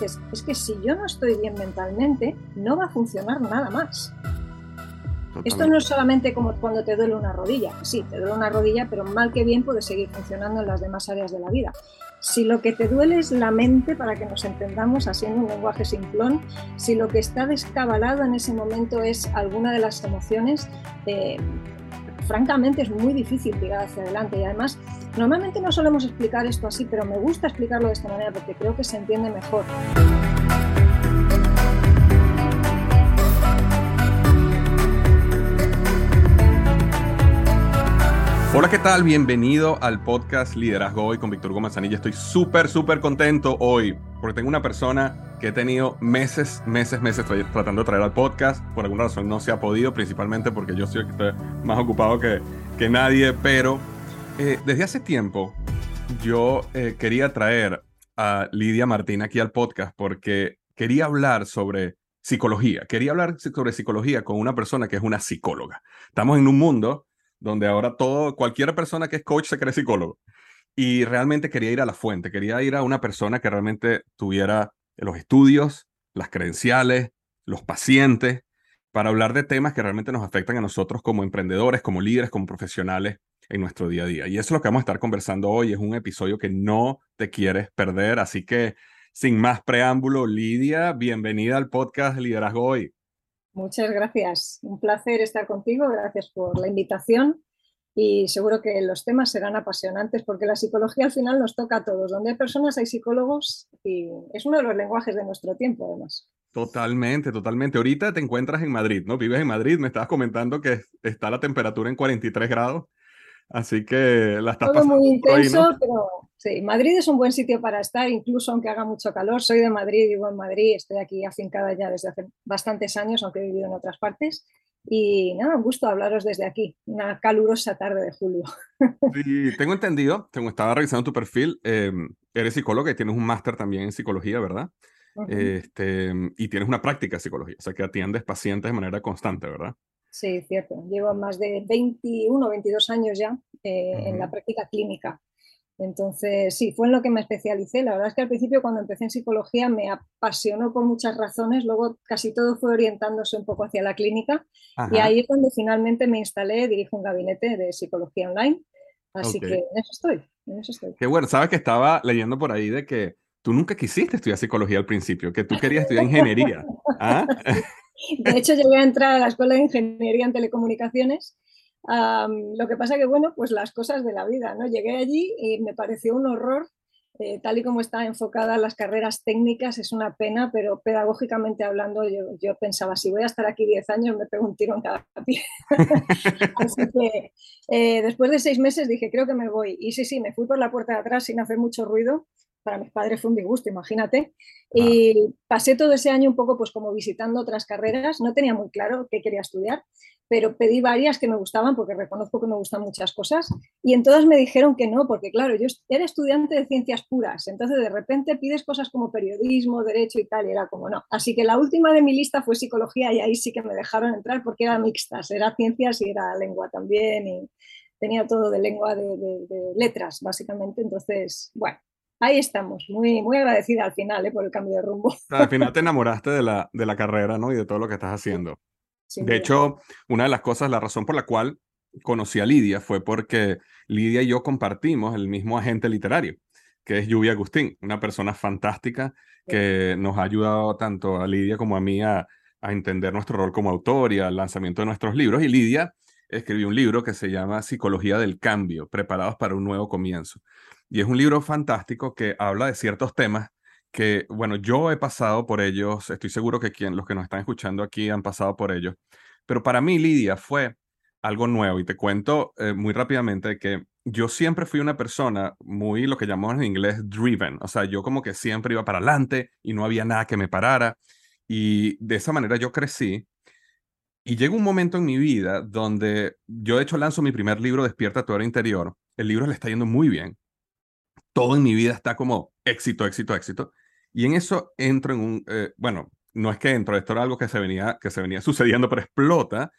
dices, es que si yo no estoy bien mentalmente, no va a funcionar nada más. Esto no es solamente como cuando te duele una rodilla. Sí, te duele una rodilla, pero mal que bien puede seguir funcionando en las demás áreas de la vida. Si lo que te duele es la mente, para que nos entendamos haciendo un lenguaje simplón, si lo que está descabalado en ese momento es alguna de las emociones, eh, francamente es muy difícil tirar hacia adelante. Y además, normalmente no solemos explicar esto así, pero me gusta explicarlo de esta manera porque creo que se entiende mejor. Hola, ¿qué tal? Bienvenido al podcast Liderazgo Hoy con Víctor Gómez Anilla. Estoy súper, súper contento hoy porque tengo una persona que he tenido meses, meses, meses tratando de traer al podcast. Por alguna razón no se ha podido, principalmente porque yo soy más ocupado que, que nadie, pero eh, desde hace tiempo yo eh, quería traer a Lidia Martín aquí al podcast porque quería hablar sobre psicología. Quería hablar sobre psicología con una persona que es una psicóloga. Estamos en un mundo donde ahora todo, cualquier persona que es coach se cree psicólogo. Y realmente quería ir a la fuente, quería ir a una persona que realmente tuviera los estudios, las credenciales, los pacientes, para hablar de temas que realmente nos afectan a nosotros como emprendedores, como líderes, como profesionales en nuestro día a día. Y eso es lo que vamos a estar conversando hoy. Es un episodio que no te quieres perder. Así que, sin más preámbulo, Lidia, bienvenida al podcast Liderazgo Hoy. Muchas gracias. Un placer estar contigo. Gracias por la invitación. Y seguro que los temas serán apasionantes porque la psicología al final nos toca a todos. Donde hay personas hay psicólogos y es uno de los lenguajes de nuestro tiempo, además. Totalmente, totalmente. Ahorita te encuentras en Madrid, ¿no? Vives en Madrid, me estabas comentando que está la temperatura en 43 grados. Así que la estás Todo muy intenso, pero sí, Madrid es un buen sitio para estar, incluso aunque haga mucho calor. Soy de Madrid, vivo en Madrid, estoy aquí afincada ya desde hace bastantes años, aunque he vivido en otras partes. Y nada, un gusto hablaros desde aquí, una calurosa tarde de julio. Sí, tengo entendido, tengo, estaba revisando tu perfil, em, eres psicóloga y tienes un máster también en psicología, ¿verdad? este, y tienes una práctica de psicología, o sea que atiendes pacientes de manera constante, ¿verdad? Sí, cierto. Llevo más de 21 o 22 años ya eh, en la práctica clínica. Entonces, sí, fue en lo que me especialicé. La verdad es que al principio cuando empecé en psicología me apasionó por muchas razones, luego casi todo fue orientándose un poco hacia la clínica y ahí es donde finalmente me instalé, dirijo un gabinete de psicología online. Así que en eso estoy, en eso estoy. Qué bueno, sabes que estaba leyendo por ahí de que tú nunca quisiste estudiar psicología al principio, que tú querías estudiar ingeniería. ¿Ah? De hecho, llegué a entrar a la Escuela de Ingeniería en Telecomunicaciones. lo que pasa que, bueno, pues las cosas de la vida, ¿no? Llegué allí y me pareció un horror, eh, tal y como están enfocadas las carreras técnicas, es una pena, pero pedagógicamente hablando, yo, pensaba, si voy a estar aquí 10 años, me pego un tiro en cada pie. Así que eh, después de seis meses dije, creo que me voy. Y sí, sí, me fui por la puerta de atrás sin hacer mucho ruido para mis padres fue un disgusto, imagínate. Y pasé todo ese año un poco pues como visitando otras carreras, no tenía muy claro qué quería estudiar, pero pedí varias que me gustaban porque reconozco que me gustan muchas cosas y en todas me dijeron que no, porque claro, yo era estudiante de ciencias puras, entonces de repente pides cosas como periodismo, derecho y tal, y era como no. Así que la última de mi lista fue psicología y ahí sí que me dejaron entrar porque era mixtas, era ciencias y era lengua también y tenía todo de lengua de, de letras, básicamente. Entonces, bueno, ahí estamos, muy, muy agradecida al final ¿eh? por el cambio de rumbo. Al final te enamoraste de la, de la carrera ¿no? y de todo lo que estás haciendo. de hecho, una de las cosas, la razón por la cual conocí a Lidia fue porque Lidia y yo compartimos el mismo agente literario, que es Lluvia Agustín, una persona fantástica que nos ha ayudado tanto a Lidia como a mí a, a entender nuestro rol como autor y al lanzamiento de nuestros libros. Y Lidia escribió un libro que se llama Psicología del Cambio, preparados para un nuevo comienzo. Y es un libro fantástico que habla de ciertos temas que, bueno, yo he pasado por ellos, estoy seguro que quien, los que nos están escuchando aquí han pasado por ellos, pero para mí Lidia fue algo nuevo. Y te cuento eh, muy rápidamente que yo siempre fui una persona muy lo que llamamos en inglés driven, o sea, yo como que siempre iba para adelante y no había nada que me parara. Y de esa manera yo crecí y llega un momento en mi vida donde yo de hecho lanzo mi primer libro Despierta tu hora interior, el libro le está yendo muy bien, todo en mi vida está como éxito, éxito, éxito. Y en eso entro en un, eh, bueno, no es que entro, esto era algo que se venía, que se venía sucediendo, pero explota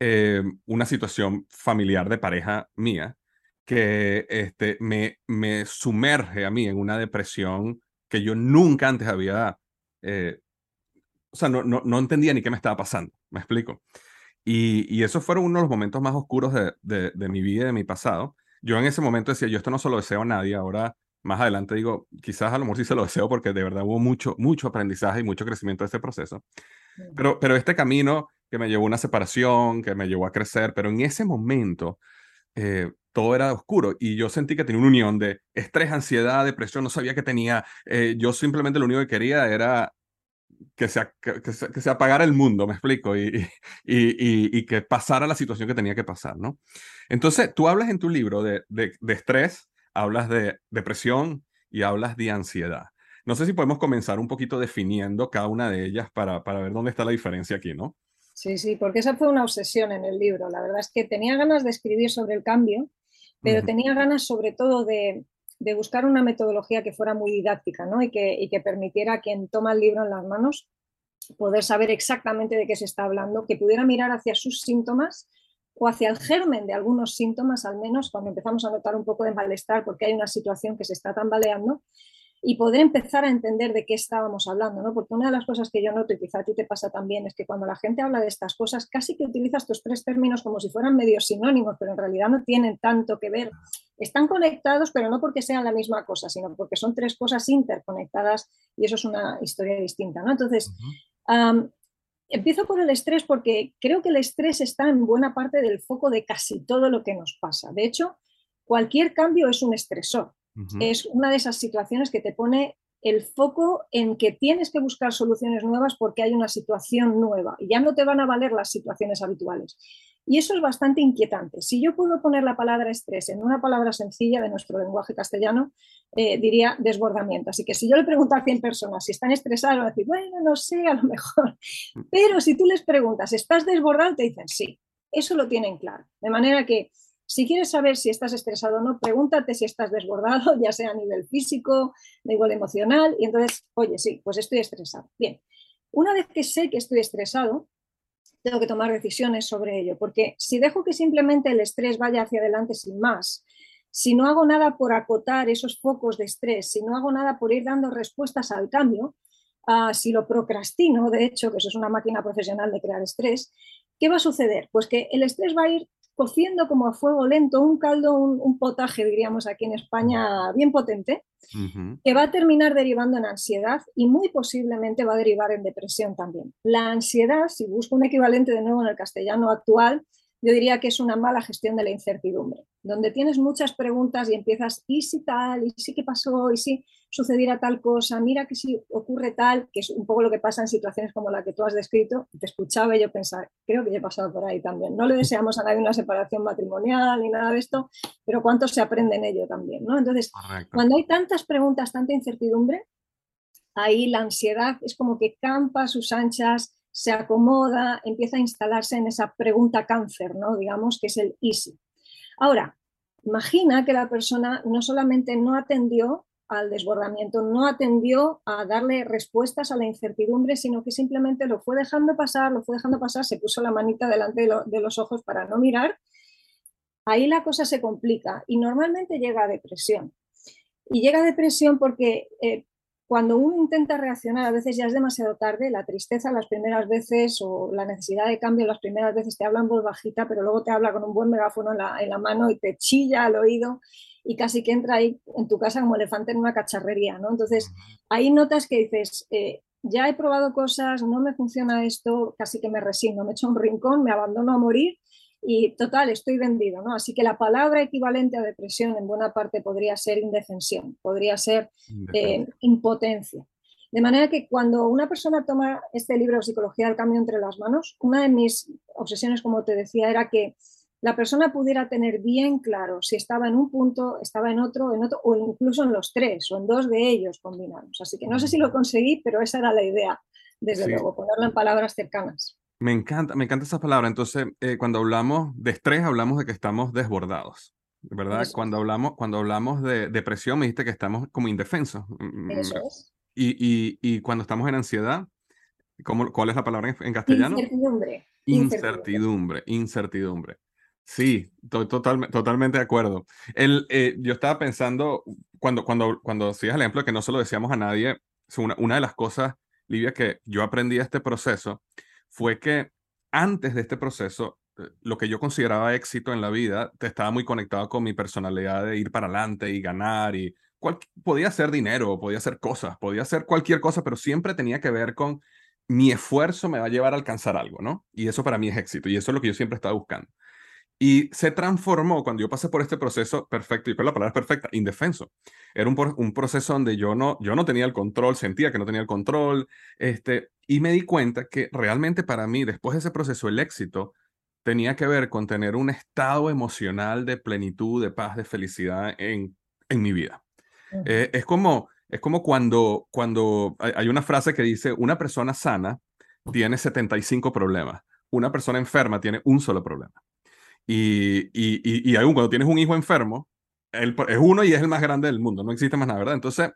eh, una situación familiar de pareja mía que este, me, me sumerge a mí en una depresión que yo nunca antes había eh, o sea, no, no, no, entendía ni qué me estaba pasando, me explico. Y, y esos fueron uno de los momentos más oscuros de, de, de, mi vida y de mi pasado. Yo en ese momento decía, yo esto no se lo deseo a nadie, ahora más adelante digo, quizás a lo mejor sí se lo deseo porque de verdad hubo mucho, mucho aprendizaje y mucho crecimiento de este proceso. Pero, pero este camino que me llevó a una separación, que me llevó a crecer, pero en ese momento eh, todo era oscuro y yo sentí que tenía una unión de estrés, ansiedad, depresión, no sabía que tenía, eh, yo simplemente lo único que quería era que se, que, se, que se, apagara el mundo, me explico, y, y, y, y, que pasara la situación que tenía que pasar, ¿no? Entonces, tú hablas en tu libro de, de, de estrés, hablas de depresión y hablas de ansiedad. No sé si podemos comenzar un poquito definiendo cada una de ellas para, para ver dónde está la diferencia aquí, ¿no? Sí, sí, porque esa fue una obsesión en el libro. La verdad es que tenía ganas de escribir sobre el cambio, pero uh -huh. tenía ganas sobre todo de, de, buscar una metodología que fuera muy didáctica ¿no? y, que, y que permitiera a quien toma el libro en las manos poder saber exactamente de qué se está hablando, que pudiera mirar hacia sus síntomas o hacia el germen de algunos síntomas, al menos cuando empezamos a notar un poco de malestar porque hay una situación que se está tambaleando, y poder empezar a entender de qué estábamos hablando, ¿no? Porque una de las cosas que yo noto, y quizá a ti te pasa también, es que cuando la gente habla de estas cosas, casi que utiliza estos tres términos como si fueran medio sinónimos, pero en realidad no tienen tanto que ver. Están conectados, pero no porque sean la misma cosa, sino porque son tres cosas interconectadas y eso es una historia distinta, ¿no? Entonces, uh -huh. um, empiezo por el estrés porque creo que el estrés está en buena parte del foco de casi todo lo que nos pasa. De hecho, cualquier cambio es un estresor. Uh -huh. Es una de esas situaciones que te pone el foco en que tienes que buscar soluciones nuevas porque hay una situación nueva y ya no te van a valer las situaciones habituales. Y eso es bastante inquietante. Si yo puedo poner la palabra estrés en una palabra sencilla de nuestro lenguaje castellano, eh, diría desbordamiento. Así que si yo le pregunto a 100 personas si están estresadas, van a decir, bueno, no sé, a lo mejor. Pero si tú les preguntas, ¿estás desbordado? Te dicen, sí. Eso lo tienen claro. De manera que si quieres saber si estás estresado o no, pregúntate si estás desbordado, ya sea a nivel físico, a nivel emocional, y entonces, oye, sí, pues estoy estresado. Bien, una vez que sé que estoy estresado, tengo que tomar decisiones sobre ello, porque si dejo que simplemente el estrés vaya hacia adelante sin más, si no hago nada por acotar esos focos de estrés, si no hago nada por ir dando respuestas al cambio, uh, si lo procrastino, de hecho, que eso es una máquina profesional de crear estrés, ¿qué va a suceder? Pues que el estrés va a ir cociendo como a fuego lento un caldo, un, un potaje, diríamos aquí en España, bien potente, uh -huh. que va a terminar derivando en ansiedad y muy posiblemente va a derivar en depresión también. La ansiedad, si busco un equivalente de nuevo en el castellano actual, yo diría que es una mala gestión de la incertidumbre, donde tienes muchas preguntas y empiezas, ¿y si tal? ¿Y si qué pasó? ¿Y si sucediera tal cosa? Mira que si ocurre tal, que es un poco lo que pasa en situaciones como la que tú has descrito. Te escuchaba y yo pensaba, creo que yo he pasado por ahí también. No le deseamos a nadie una separación matrimonial ni nada de esto, pero cuánto se aprende en ello también, ¿no? Entonces, Correcto. cuando hay tantas preguntas, tanta incertidumbre, ahí la ansiedad es como que campa a sus anchas, se acomoda, empieza a instalarse en esa pregunta cáncer, ¿no? digamos, que es el easy. Ahora, imagina que la persona no solamente no atendió al desbordamiento, no atendió a darle respuestas a la incertidumbre, sino que simplemente lo fue dejando pasar, lo fue dejando pasar, se puso la manita delante de, lo, de los ojos para no mirar. Ahí la cosa se complica y normalmente llega a depresión. Y llega a depresión porque eh, cuando uno intenta reaccionar, a veces ya es demasiado tarde, la tristeza las primeras veces o la necesidad de cambio las primeras veces te habla en voz bajita, pero luego te habla con un buen megáfono en la, en la mano y te chilla al oído y casi que entra ahí en tu casa como elefante en una cacharrería, ¿no? Entonces, ahí notas que dices, eh, ya he probado cosas, no me funciona esto, casi que me resigno, me echo un rincón, me abandono a morir y total, estoy vendido, ¿no? Así que la palabra equivalente a depresión en buena parte podría ser indefensión, podría ser eh, impotencia. De manera que cuando una persona toma este libro Psicología del Cambio entre las manos, una de mis obsesiones, como te decía, era que la persona pudiera tener bien claro si estaba en un punto, estaba en otro, en otro, o incluso en los tres, o en dos de ellos combinados. Así que no sé si lo conseguí, pero esa era la idea, desde sí. luego, ponerlo en palabras cercanas. Me encanta, me encanta esa palabra. Entonces, eh, cuando hablamos de estrés, hablamos de que estamos desbordados, ¿verdad? Eso. Cuando hablamos, cuando hablamos de depresión, me dijiste que estamos como indefensos. Mm, mm, Eso es. Y, y, y cuando estamos en ansiedad, ¿cómo, ¿cuál es la palabra en, en castellano? Incertidumbre. Incertidumbre, incertidumbre. Sí, to total, totalmente de acuerdo. El, eh, yo estaba pensando, cuando, cuando, cuando hacías el ejemplo de que no se lo decíamos a nadie, una, una de las cosas Livia, que yo aprendí este proceso fue que antes de este proceso, eh, lo que yo consideraba éxito en la vida estaba muy conectado con mi personalidad de ir para adelante y ganar y podía ser dinero, podía ser cosas, podía ser cualquier cosa, pero siempre tenía que ver con mi esfuerzo me va a llevar a alcanzar algo, ¿no? Y eso para mí es éxito y eso es lo que yo siempre estaba buscando. Y se transformó cuando yo pasé por este proceso perfecto, y la palabra perfecta, indefenso. Era un, un, proceso donde yo no, yo no tenía el control, sentía que no tenía el control, este, y me di cuenta que realmente para mí, después de ese proceso, el éxito tenía que ver con tener un estado emocional de plenitud, de paz, de felicidad en, en mi vida. Eh, es como, es como cuando, cuando hay una frase que dice, una persona sana tiene 75 problemas, una persona enferma tiene un solo problema. Y, y, y, aún cuando tienes un hijo enfermo, él es uno y es el más grande del mundo, no existe más nada, ¿verdad? Entonces,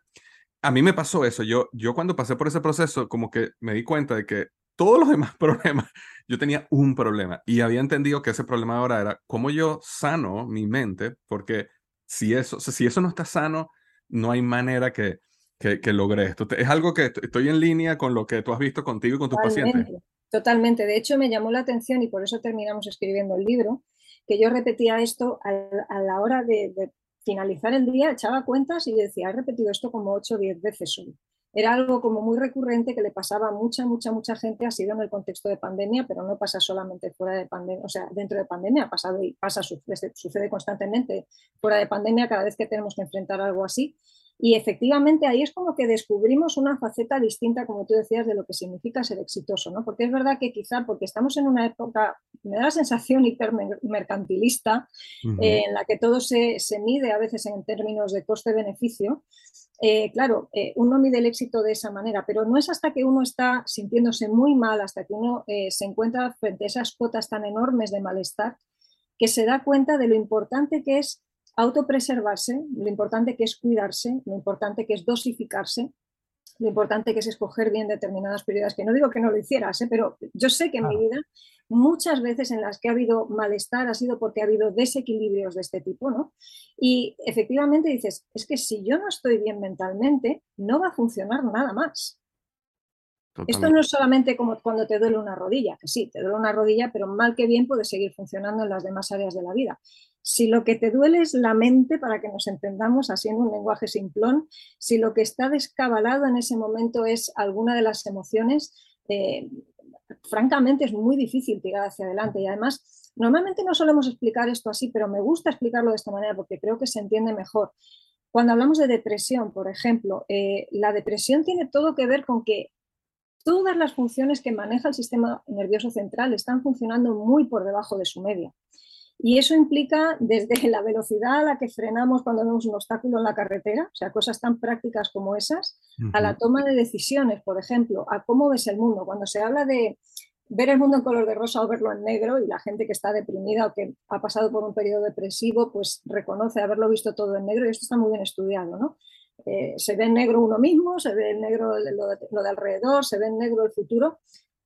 a mí me pasó eso. Yo, yo cuando pasé por ese proceso, como que me di cuenta de que todos los demás problemas, yo tenía un problema y había entendido que ese problema ahora era cómo yo sano mi mente, porque si eso, si eso no está sano, no hay manera que, que, que logre esto. Es algo que estoy en línea con lo que tú has visto contigo y con tus pacientes. Totalmente. De hecho, me llamó la atención y por eso terminamos escribiendo el libro, que yo repetía esto a, la hora de, finalizar el día, echaba cuentas y decía, he repetido esto como 8 o 10 veces hoy. Era algo como muy recurrente que le pasaba a mucha, mucha, mucha gente, ha sido en el contexto de pandemia, pero no pasa solamente fuera de pandemia, o sea, dentro de pandemia ha pasado y pasa, sucede, sucede constantemente fuera de pandemia cada vez que tenemos que enfrentar algo así. Y efectivamente ahí es como que descubrimos una faceta distinta, como tú decías, de lo que significa ser exitoso, ¿no? Porque es verdad que quizá porque estamos en una época, me da la sensación hipermercantilista, eh, en la que todo se, mide a veces en términos de coste-beneficio, eh, claro, eh, uno mide el éxito de esa manera, pero no es hasta que uno está sintiéndose muy mal, hasta que uno se encuentra frente a esas cuotas tan enormes de malestar, que se da cuenta de lo importante que es autopreservarse, lo importante que es cuidarse, lo importante que es dosificarse, lo importante que es escoger bien determinadas prioridades, que no digo que no lo hicieras, ¿eh? pero yo sé que en mi vida muchas veces en las que ha habido malestar ha sido porque ha habido desequilibrios de este tipo, ¿no? Y efectivamente dices, es que si yo no estoy bien mentalmente, no va a funcionar nada más. Esto no es solamente como cuando te duele una rodilla, que sí, te duele una rodilla, pero mal que bien puede seguir funcionando en las demás áreas de la vida. Si lo que te duele es la mente, para que nos entendamos haciendo un lenguaje simplón, si lo que está descabalado en ese momento es alguna de las emociones, eh, francamente es muy difícil tirar hacia adelante. Y además, normalmente no solemos explicar esto así, pero me gusta explicarlo de esta manera porque creo que se entiende mejor. Cuando hablamos de depresión, por ejemplo, eh, la depresión tiene todo que ver con que todas las funciones que maneja el sistema nervioso central están funcionando muy por debajo de su media. Y eso implica desde la velocidad a la que frenamos cuando vemos un obstáculo en la carretera, o sea, cosas tan prácticas como esas, a la toma de decisiones, por ejemplo, a cómo ves el mundo. Cuando se habla de ver el mundo en color de rosa o verlo en negro y la gente que está deprimida o que ha pasado por un periodo depresivo, pues reconoce haberlo visto todo en negro y esto está muy bien estudiado, ¿no? Eh, se ve en negro uno mismo, se ve en negro lo de, alrededor, se ve en negro el futuro.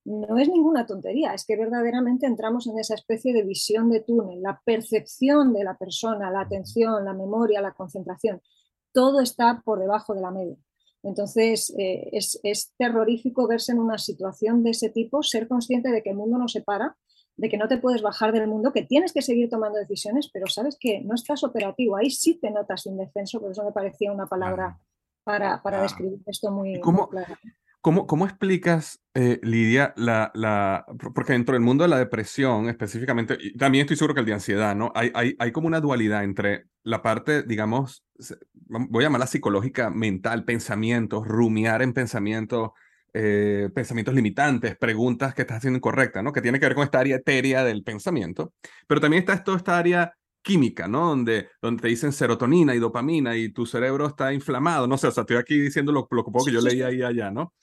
No es ninguna tontería, es que verdaderamente entramos en esa especie de visión de túnel, la percepción de la persona, la atención, la memoria, la concentración, todo está por debajo de la media. Entonces, eh, es, es, terrorífico verse en una situación de ese tipo, ser consciente de que el mundo no se para de que no te puedes bajar del mundo, que tienes que seguir tomando decisiones, pero sabes que no estás operativo. Ahí sí te notas indefenso, por eso me parecía una palabra para, para describir esto muy, ¿Cómo, ¿cómo, ¿Cómo, explicas, eh, Lidia, la, la, porque dentro del mundo de la depresión específicamente, y también estoy seguro que el de ansiedad, ¿no? Hay, hay, hay como una dualidad entre la parte, digamos, voy a llamarla psicológica, mental, pensamientos, rumiar en pensamientos, eh, pensamientos limitantes, preguntas que estás haciendo incorrectas, ¿no? Que tiene que ver con esta área etérea del pensamiento, pero también está toda esta área química, ¿no? Donde, donde te dicen serotonina y dopamina y tu cerebro está inflamado, no sé, o sea, estoy aquí diciendo lo, lo poco que yo leí ahí allá, ¿no?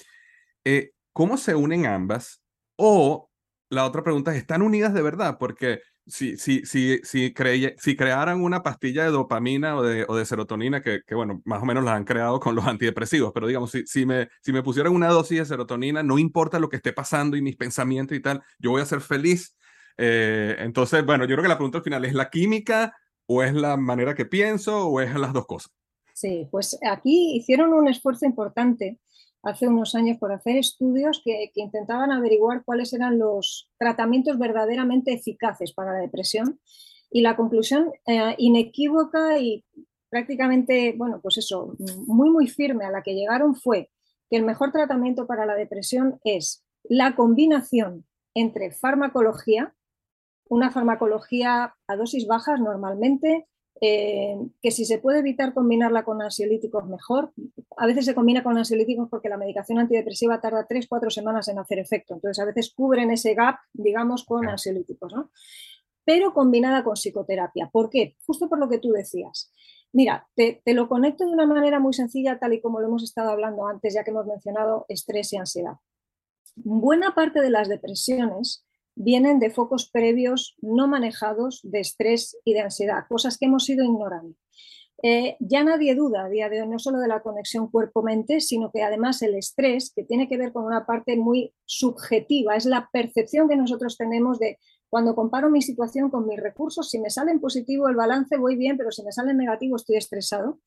Eh, ¿Cómo se unen ambas? O la otra pregunta es, ¿están unidas de verdad? Porque si, si, si, si, si crearan una pastilla de dopamina o de, o de serotonina, que, que, bueno, más o menos la han creado con los antidepresivos, pero digamos, si, si, me, si me pusieran una dosis de serotonina, no importa lo que esté pasando y mis pensamientos y tal, yo voy a ser feliz. Eh, entonces, bueno, yo creo que la pregunta al final es la química o es la manera que pienso o es las dos cosas. Sí, pues aquí hicieron un esfuerzo importante hace unos años por hacer estudios que, intentaban averiguar cuáles eran los tratamientos verdaderamente eficaces para la depresión. Y la conclusión eh, inequívoca y prácticamente, bueno, pues eso, muy, muy firme a la que llegaron fue que el mejor tratamiento para la depresión es la combinación entre farmacología, una farmacología a dosis bajas normalmente, eh, que si se puede evitar combinarla con ansiolíticos mejor. A veces se combina con ansiolíticos porque la medicación antidepresiva tarda 3-4 semanas en hacer efecto. Entonces a veces cubren ese gap, digamos, con ansiolíticos, ¿no? Pero combinada con psicoterapia. ¿Por qué? Justo por lo que tú decías. Mira, te, te lo conecto de una manera muy sencilla, tal y como lo hemos estado hablando antes, ya que hemos mencionado estrés y ansiedad. Buena parte de las depresiones vienen de focos previos no manejados de estrés y de ansiedad, cosas que hemos ido ignorando. Eh, ya nadie duda a día de hoy no solo de la conexión cuerpo-mente, sino que además el estrés, que tiene que ver con una parte muy subjetiva, es la percepción que nosotros tenemos de cuando comparo mi situación con mis recursos, si me sale en positivo el balance voy bien, pero si me sale en negativo estoy estresado.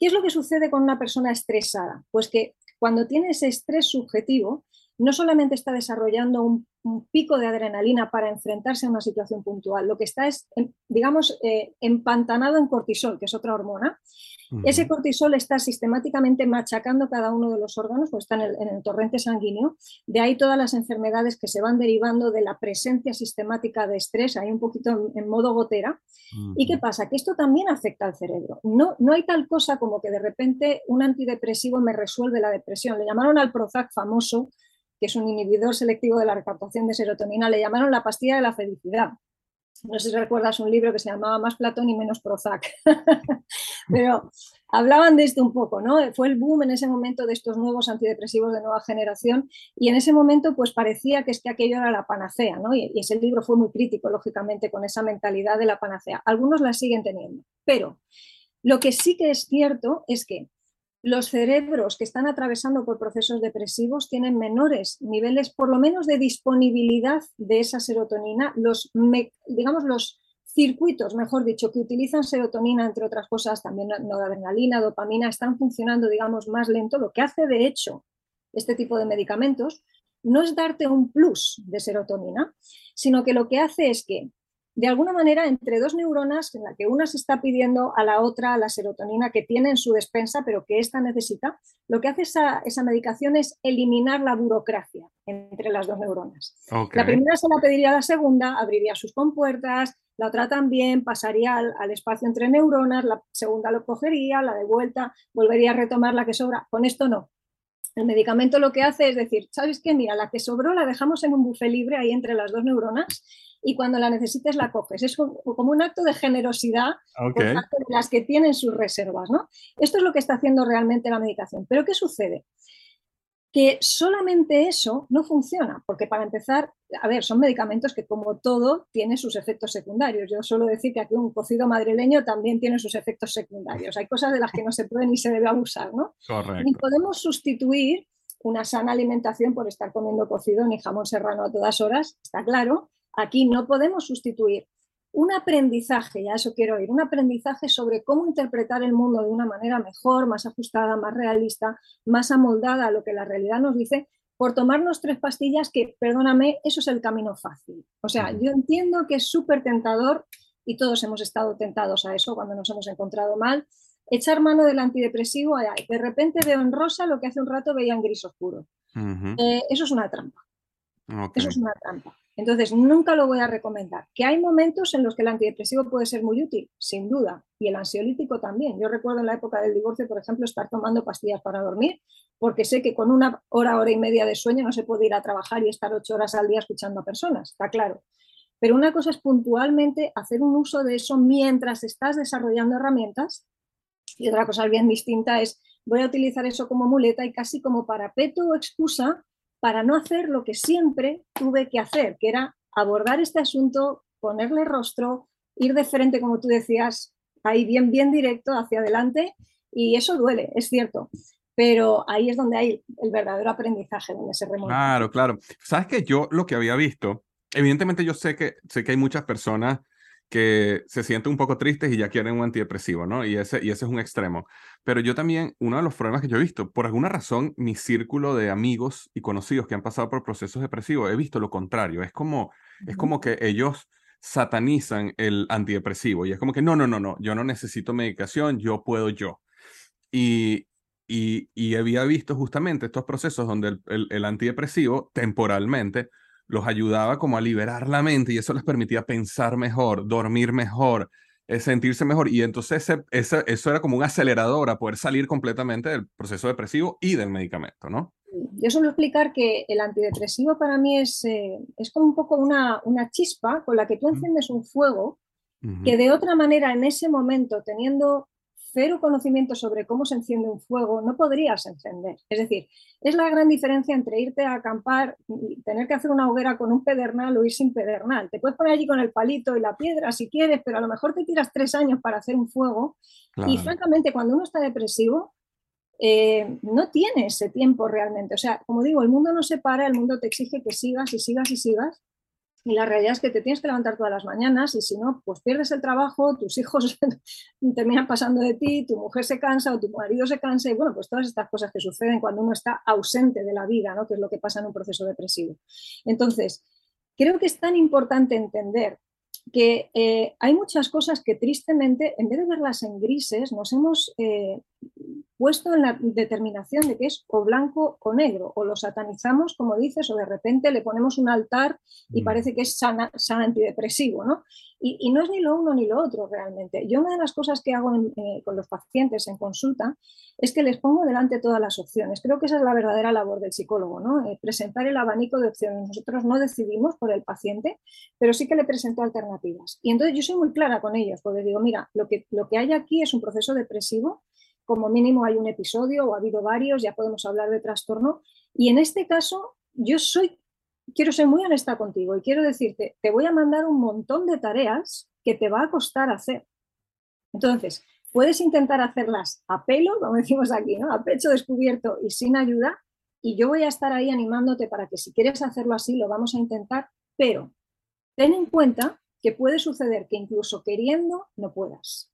¿Qué es lo que sucede con una persona estresada? Pues que cuando tiene ese estrés subjetivo, no solamente está desarrollando un, pico de adrenalina para enfrentarse a una situación puntual, lo que está es, digamos, eh, empantanado en cortisol, que es otra hormona. Ese cortisol está sistemáticamente machacando cada uno de los órganos, pues está en el, torrente sanguíneo. De ahí todas las enfermedades que se van derivando de la presencia sistemática de estrés, ahí un poquito en, modo gotera. ¿Y qué pasa? Que esto también afecta al cerebro. No, no hay tal cosa como que de repente un antidepresivo me resuelve la depresión. Le llamaron al Prozac famoso que es un inhibidor selectivo de la recaptación de serotonina, le llamaron la pastilla de la felicidad. No sé si recuerdas un libro que se llamaba Más Platón y menos Prozac. Pero hablaban de esto un poco, ¿no? Fue el boom en ese momento de estos nuevos antidepresivos de nueva generación y en ese momento pues parecía que es que aquello era la panacea, ¿no? Y, y ese libro fue muy crítico, lógicamente, con esa mentalidad de la panacea. Algunos la siguen teniendo, pero lo que sí que es cierto es que los cerebros que están atravesando por procesos depresivos tienen menores niveles, por lo menos, de disponibilidad de esa serotonina. Los, digamos, los circuitos, mejor dicho, que utilizan serotonina, entre otras cosas, también noradrenalina, dopamina, están funcionando, digamos, más lento. Lo que hace, de hecho, este tipo de medicamentos no es darte un plus de serotonina, sino que lo que hace es que de alguna manera entre dos neuronas en la que una se está pidiendo a la otra la serotonina que tiene en su despensa, pero que ésta necesita, lo que hace esa, esa medicación es eliminar la burocracia entre las dos neuronas. La primera se la pediría a la segunda, abriría sus compuertas, la otra también, pasaría al, al, espacio entre neuronas, la segunda lo cogería, la de vuelta, volvería a retomar la que sobra. Con esto no. El medicamento lo que hace es decir, ¿sabes qué? Mira, la que sobró la dejamos en un buffet libre ahí entre las dos neuronas y cuando la necesites la coges. Es como un acto de generosidad por parte de las que tienen sus reservas. ¿no? Esto es lo que está haciendo realmente la medicación. Pero ¿qué sucede? Que solamente eso no funciona, porque para empezar, a ver, son medicamentos que como todo tienen sus efectos secundarios. Yo suelo decir que aquí un cocido madrileño también tiene sus efectos secundarios. Hay cosas de las que no se puede ni se debe abusar, ¿no? Correcto. Ni podemos sustituir una sana alimentación por estar comiendo cocido ni jamón serrano a todas horas, está claro, Aquí no podemos sustituir un aprendizaje, ya eso quiero oír, un aprendizaje sobre cómo interpretar el mundo de una manera mejor, más ajustada, más realista, más amoldada a lo que la realidad nos dice, por tomarnos tres pastillas que, perdóname, eso es el camino fácil. O sea, yo entiendo que es súper tentador y todos hemos estado tentados a eso cuando nos hemos encontrado mal, echar mano del antidepresivo, de repente veo en rosa lo que hace un rato veía en gris oscuro. Eh, eso es una trampa. Eso es una trampa. Entonces, nunca lo voy a recomendar. Que hay momentos en los que el antidepresivo puede ser muy útil, sin duda, y el ansiolítico también. Yo recuerdo en la época del divorcio, por ejemplo, estar tomando pastillas para dormir, porque sé que con una hora, hora y media de sueño no se puede ir a trabajar y estar ocho horas al día escuchando a personas, está claro. Pero una cosa es puntualmente hacer un uso de eso mientras estás desarrollando herramientas, y otra cosa bien distinta es voy a utilizar eso como muleta y casi como parapeto o excusa para no hacer lo que siempre tuve que hacer, que era abordar este asunto, ponerle rostro, ir de frente, como tú decías, ahí bien, bien directo hacia adelante, y eso duele, es cierto. Pero ahí es donde hay el verdadero aprendizaje, donde se remonta. Claro, claro. Sabes que yo lo que había visto, evidentemente yo sé que, sé que hay muchas personas que se sienten un poco tristes y ya quieren un antidepresivo, ¿no? Y ese, y ese es un extremo. Pero yo también, uno de los problemas que yo he visto, por alguna razón, mi círculo de amigos y conocidos que han pasado por procesos depresivos, he visto lo contrario. Es como, es como que ellos satanizan el antidepresivo y es como que no, no, no, no, yo no necesito medicación, yo puedo yo. Y, y, y había visto justamente estos procesos donde el, el, el antidepresivo temporalmente los ayudaba como a liberar la mente y eso les permitía pensar mejor, dormir mejor, eh, sentirse mejor. Y entonces ese, eso era como un acelerador a poder salir completamente del proceso depresivo y del medicamento, ¿no? Yo suelo explicar que el antidepresivo para mí es, eh, es como un poco una, una, chispa con la que tú enciendes un fuego que de otra manera en ese momento, teniendo cero conocimiento sobre cómo se enciende un fuego, no podrías encender. Es decir, es la gran diferencia entre irte a acampar y tener que hacer una hoguera con un pedernal o ir sin pedernal. Te puedes poner allí con el palito y la piedra si quieres, pero a lo mejor te tiras tres años para hacer un fuego. Y francamente, cuando uno está depresivo, eh, no tiene ese tiempo realmente. O sea, como digo, el mundo no se para, el mundo te exige que sigas y sigas y sigas. Y la realidad es que te tienes que levantar todas las mañanas y si no, pues pierdes el trabajo, tus hijos terminan pasando de ti, tu mujer se cansa o tu marido se cansa y bueno, pues todas estas cosas que suceden cuando uno está ausente de la vida, ¿no? que es lo que pasa en un proceso depresivo. Entonces, creo que es tan importante entender que eh, hay muchas cosas que tristemente, en vez de verlas en grises, nos hemos eh, puesto en la determinación de que es o blanco o negro, o lo satanizamos, como dices, o de repente le ponemos un altar y mm. parece que es sana, antidepresivo, ¿no? Y, no es ni lo uno ni lo otro realmente. Yo una de las cosas que hago eh, con los pacientes en consulta es que les pongo delante todas las opciones. Creo que esa es la verdadera labor del psicólogo, ¿no? Eh, presentar el abanico de opciones. Nosotros no decidimos por el paciente, pero sí que le presento alternativas. Y entonces yo soy muy clara con ellos, porque digo, mira, lo que, lo que hay aquí es un proceso depresivo como mínimo hay un episodio o ha habido varios, ya podemos hablar de trastorno. Y en este caso, yo soy, quiero ser muy honesta contigo y quiero decirte, te voy a mandar un montón de tareas que te va a costar hacer. Entonces, puedes intentar hacerlas a pelo, como decimos aquí, ¿no? A pecho descubierto y sin ayuda, y yo voy a estar ahí animándote para que si quieres hacerlo así, lo vamos a intentar, pero ten en cuenta que puede suceder que incluso queriendo no puedas.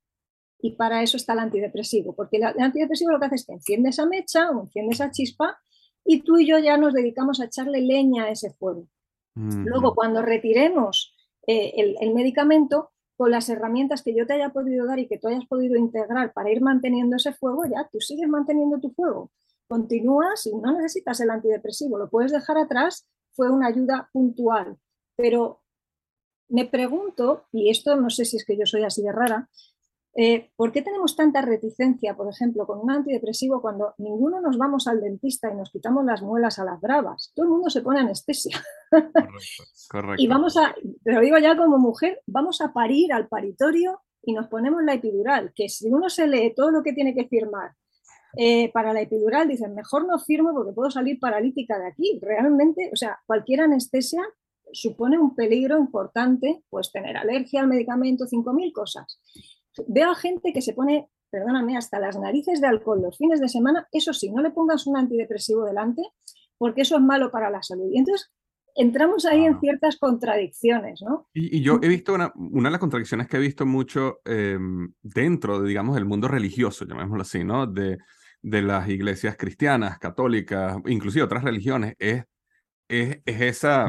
Y para eso está el antidepresivo, porque el antidepresivo lo que hace es que enciende esa mecha o enciende esa chispa y tú y yo ya nos dedicamos a echarle leña a ese fuego. Luego, cuando retiremos eh, el, el, medicamento, con las herramientas que yo te haya podido dar y que tú hayas podido integrar para ir manteniendo ese fuego, ya tú sigues manteniendo tu fuego. Continúas y no necesitas el antidepresivo, lo puedes dejar atrás, fue una ayuda puntual. Pero me pregunto, y esto no sé si es que yo soy así de rara, eh, ¿Por qué tenemos tanta reticencia, por ejemplo, con un antidepresivo cuando ninguno nos vamos al dentista y nos quitamos las muelas a las bravas? Todo el mundo se pone anestesia. Correcto, Y vamos a, te lo digo ya como mujer, vamos a parir al paritorio y nos ponemos la epidural, que si uno se lee todo lo que tiene que firmar eh, para la epidural, dicen, mejor no firmo porque puedo salir paralítica de aquí. Realmente, o sea, cualquier anestesia supone un peligro importante, pues tener alergia al medicamento, 5.000 cosas. Veo a gente que se pone, perdóname, hasta las narices de alcohol los fines de semana. Eso sí, no le pongas un antidepresivo delante porque eso es malo para la salud. Y entonces entramos ahí en ciertas contradicciones, ¿no? Y, yo he visto una, una de las contradicciones que he visto mucho em, dentro, de, digamos, del mundo religioso, llamémoslo así, ¿no? De, de las iglesias cristianas, católicas, inclusive otras religiones, es, es, es esa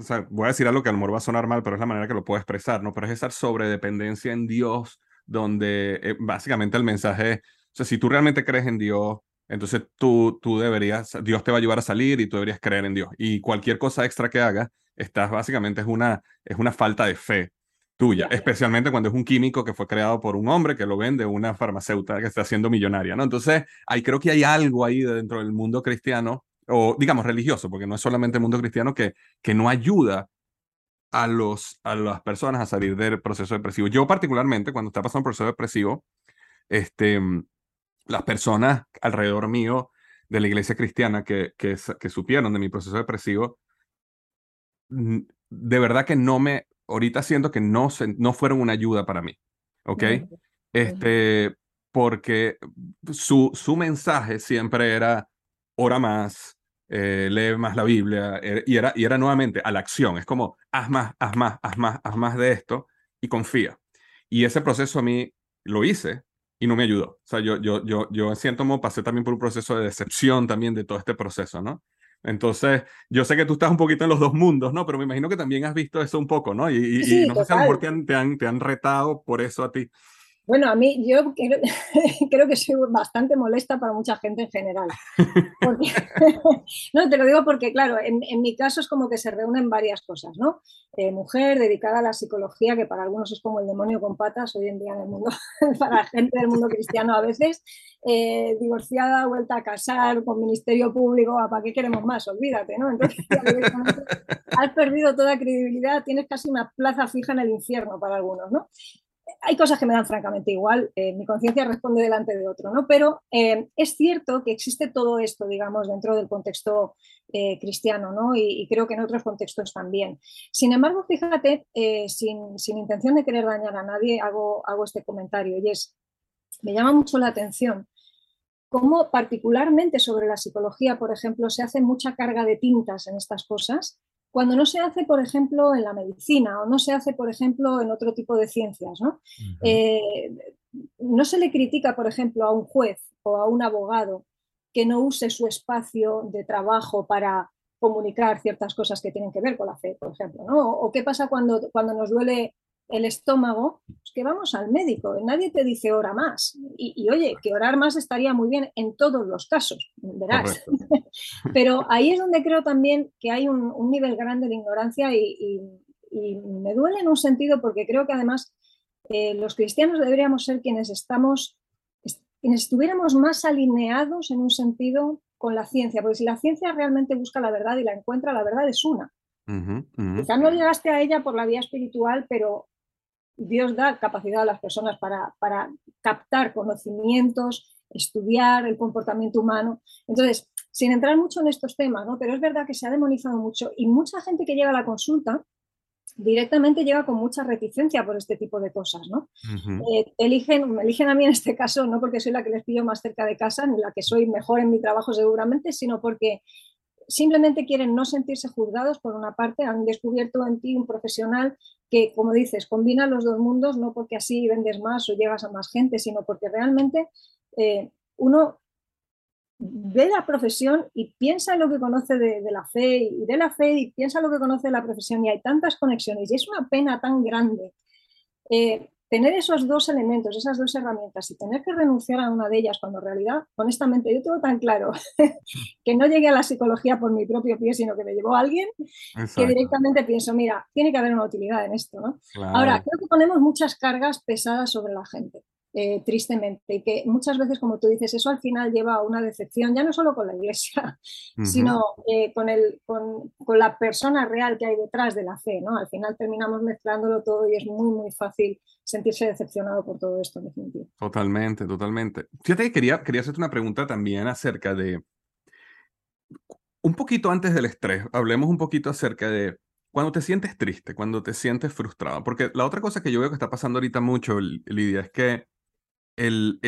o sea, voy a decir algo que a lo mejor va a sonar mal, pero es la manera que lo puedo expresar, ¿no? Pero es esa sobredependencia en Dios, donde eh, básicamente el mensaje es, o sea, si tú realmente crees en Dios, entonces tú, tú deberías, Dios te va a ayudar a salir y tú deberías creer en Dios. Y cualquier cosa extra que hagas, estás básicamente es una, es una falta de fe tuya, especialmente cuando es un químico que fue creado por un hombre que lo vende, una farmacéutica que está haciendo millonaria, ¿no? Entonces, ahí creo que hay algo ahí dentro del mundo cristiano o digamos religioso, porque no es solamente el mundo cristiano que, que no ayuda a, los, a las personas a salir del proceso depresivo. Yo particularmente, cuando está pasando un proceso depresivo, este, las personas alrededor mío de la iglesia cristiana que, que, que supieron de mi proceso depresivo, de verdad que no me, ahorita siento que no, se, no fueron una ayuda para mí, ¿ok? Este, porque su, su mensaje siempre era, ora más, eh, lee más la Biblia, eh, y, era, y era nuevamente a la acción, es como, haz más, haz más, haz más, haz más de esto y confía. Y ese proceso a mí lo hice y no me ayudó. O sea, yo, yo, yo, yo en cierto modo pasé también por un proceso de decepción también de todo este proceso, ¿no? Entonces, yo sé que tú estás un poquito en los dos mundos, ¿no? Pero me imagino que también has visto eso un poco, ¿no? Y, y, no sé si a lo mejor te han, te, han, te han retado por eso a ti. Bueno, a mí yo creo, que soy bastante molesta para mucha gente en general. no, te lo digo porque, claro, en, mi caso es como que se reúnen varias cosas, ¿no? Eh, mujer dedicada a la psicología, que para algunos es como el demonio con patas hoy en día en el mundo, para la gente del mundo cristiano a veces, eh, divorciada, vuelta a casar, con ministerio público, ¿para qué queremos más? Olvídate, ¿no? Entonces, has perdido toda credibilidad, tienes casi una plaza fija en el infierno para algunos, ¿no? Hay cosas que me dan francamente igual, eh, mi conciencia responde delante de otro, ¿no? Pero eh, es cierto que existe todo esto, digamos, dentro del contexto eh, cristiano, ¿no? Y, creo que en otros contextos también. Sin embargo, fíjate, sin, sin, intención de querer dañar a nadie, hago, hago este comentario y es, me llama mucho la atención cómo particularmente sobre la psicología, por ejemplo, se hace mucha carga de tintas en estas cosas cuando no se hace, por ejemplo, en la medicina o no se hace, por ejemplo, en otro tipo de ciencias. ¿no? Eh, no se le critica, por ejemplo, a un juez o a un abogado que no use su espacio de trabajo para comunicar ciertas cosas que tienen que ver con la fe, por ejemplo. ¿no? O qué pasa cuando, cuando nos duele el estómago, pues que vamos al médico, nadie te dice ora más. Y, oye, que orar más estaría muy bien en todos los casos, verás. Pero ahí es donde creo también que hay un, nivel grande de ignorancia y, me duele en un sentido porque creo que además eh, los cristianos deberíamos ser quienes estamos, quienes estuviéramos más alineados en un sentido con la ciencia, porque si la ciencia realmente busca la verdad y la encuentra, la verdad es una. Quizás no llegaste a ella por la vía espiritual, pero Dios da capacidad a las personas para, captar conocimientos, estudiar el comportamiento humano. Entonces, sin entrar mucho en estos temas, ¿no? pero es verdad que se ha demonizado mucho y mucha gente que llega a la consulta directamente llega con mucha reticencia por este tipo de cosas, ¿no? Eh, eligen, me eligen a mí en este caso no porque soy la que les pillo más cerca de casa, ni la que soy mejor en mi trabajo seguramente, sino porque simplemente quieren no sentirse juzgados por una parte, han descubierto en ti un profesional que, como dices, combina los dos mundos, no porque así vendes más o llegas a más gente, sino porque realmente eh, uno ve la profesión y piensa en lo que conoce de, la fe y de la fe y piensa en lo que conoce de la profesión y hay tantas conexiones y es una pena tan grande. Eh, tener esos dos elementos, esas dos herramientas y tener que renunciar a una de ellas cuando en realidad, honestamente, yo tengo tan claro que no llegué a la psicología por mi propio pie, sino que me llevó alguien que directamente pienso, mira, tiene que haber una utilidad en esto. ¿no? Ahora, creo que ponemos muchas cargas pesadas sobre la gente. Eh, tristemente, y que muchas veces, como tú dices, eso al final lleva a una decepción, ya no solo con la iglesia, sino eh, con, el, con, con, la persona real que hay detrás de la fe, ¿no? Al final terminamos mezclándolo todo y es muy, muy fácil sentirse decepcionado por todo esto, en definitiva. Totalmente, totalmente. Fíjate que quería, quería hacerte una pregunta también acerca de, un poquito antes del estrés, hablemos un poquito acerca de cuando te sientes triste, cuando te sientes frustrado, porque la otra cosa que yo veo que está pasando ahorita mucho, Lidia, es que el,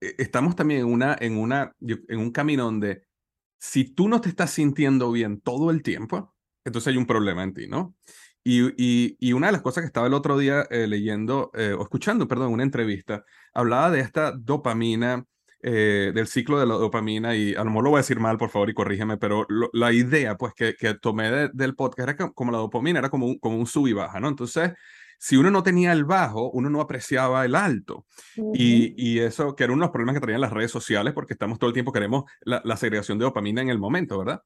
e, estamos también en, una, en, una, en un camino donde si tú no te estás sintiendo bien todo el tiempo, entonces hay un problema en ti, ¿no? Y, y, y una de las cosas que estaba el otro día eh, leyendo, eh, o escuchando, perdón, una entrevista, hablaba de esta dopamina, eh, del ciclo de la dopamina, y a lo mejor lo voy a decir mal, por favor, y corrígeme, pero la idea, pues, que, que tomé del podcast era como la dopamina, era como un, como un sub y baja, ¿no? Entonces, si uno no tenía el bajo, uno no apreciaba el alto. y, y, eso, que era uno de los problemas que traían las redes sociales, porque estamos todo el tiempo, queremos la, la segregación de dopamina en el momento, ¿verdad?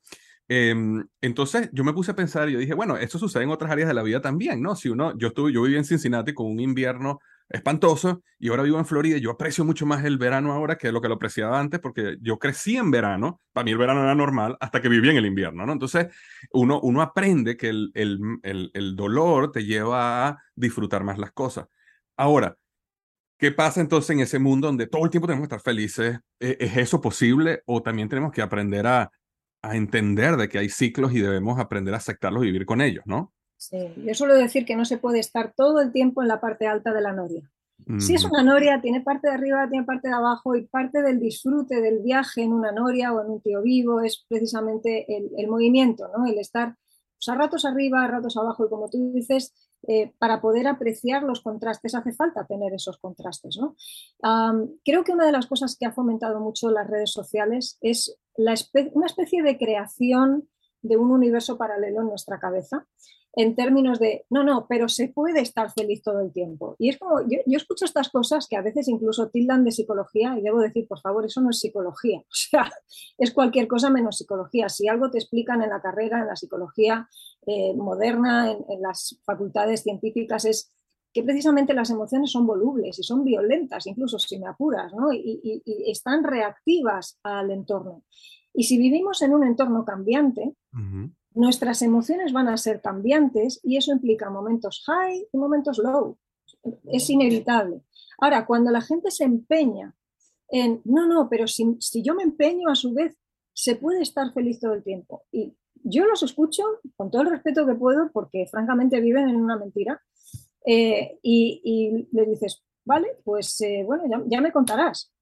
Em, entonces yo me puse a pensar y yo dije, bueno, esto sucede en otras áreas de la vida también, ¿no? Si uno, yo estuve, yo viví en Cincinnati con un invierno espantoso y ahora vivo en Florida y yo aprecio mucho más el verano ahora que lo que lo apreciaba antes porque yo crecí en verano, para mí el verano era normal hasta que viví en el invierno, ¿no? Entonces uno, uno aprende que el, el, el, dolor te lleva a disfrutar más las cosas. Ahora, ¿Qué pasa entonces en ese mundo donde todo el tiempo tenemos que estar felices? ¿E-, ¿Es eso posible? ¿O también tenemos que aprender a, a entender de que hay ciclos y debemos aprender a aceptarlos y vivir con ellos, ¿no? Sí, yo suelo decir que no se puede estar todo el tiempo en la parte alta de la noria. Si es una noria, tiene parte de arriba, tiene parte de abajo y parte del disfrute del viaje en una noria o en un tío vivo es precisamente el, movimiento, ¿no? el estar pues, a ratos arriba, a ratos abajo y como tú dices, eh, para poder apreciar los contrastes hace falta tener esos contrastes. ¿no? creo que una de las cosas que ha fomentado mucho las redes sociales es una especie de creación de un universo paralelo en nuestra cabeza en términos de, no, no, pero se puede estar feliz todo el tiempo. Y es como, yo, escucho estas cosas que a veces incluso tildan de psicología y debo decir, por favor, eso no es psicología, o sea, es cualquier cosa menos psicología. Si algo te explican en la carrera, en la psicología eh, moderna, en, las facultades científicas, es que precisamente las emociones son volubles y son violentas, incluso si me apuras, ¿no? y, están reactivas al entorno. Y si vivimos en un entorno cambiante, nuestras emociones van a ser cambiantes y eso implica momentos high y momentos low. Es inevitable. Ahora, cuando la gente se empeña en, no, no, pero si, yo me empeño a su vez, se puede estar feliz todo el tiempo. Y yo los escucho con todo el respeto que puedo porque francamente viven en una mentira. Eh, y, le dices, vale, pues eh, bueno, ya me contarás.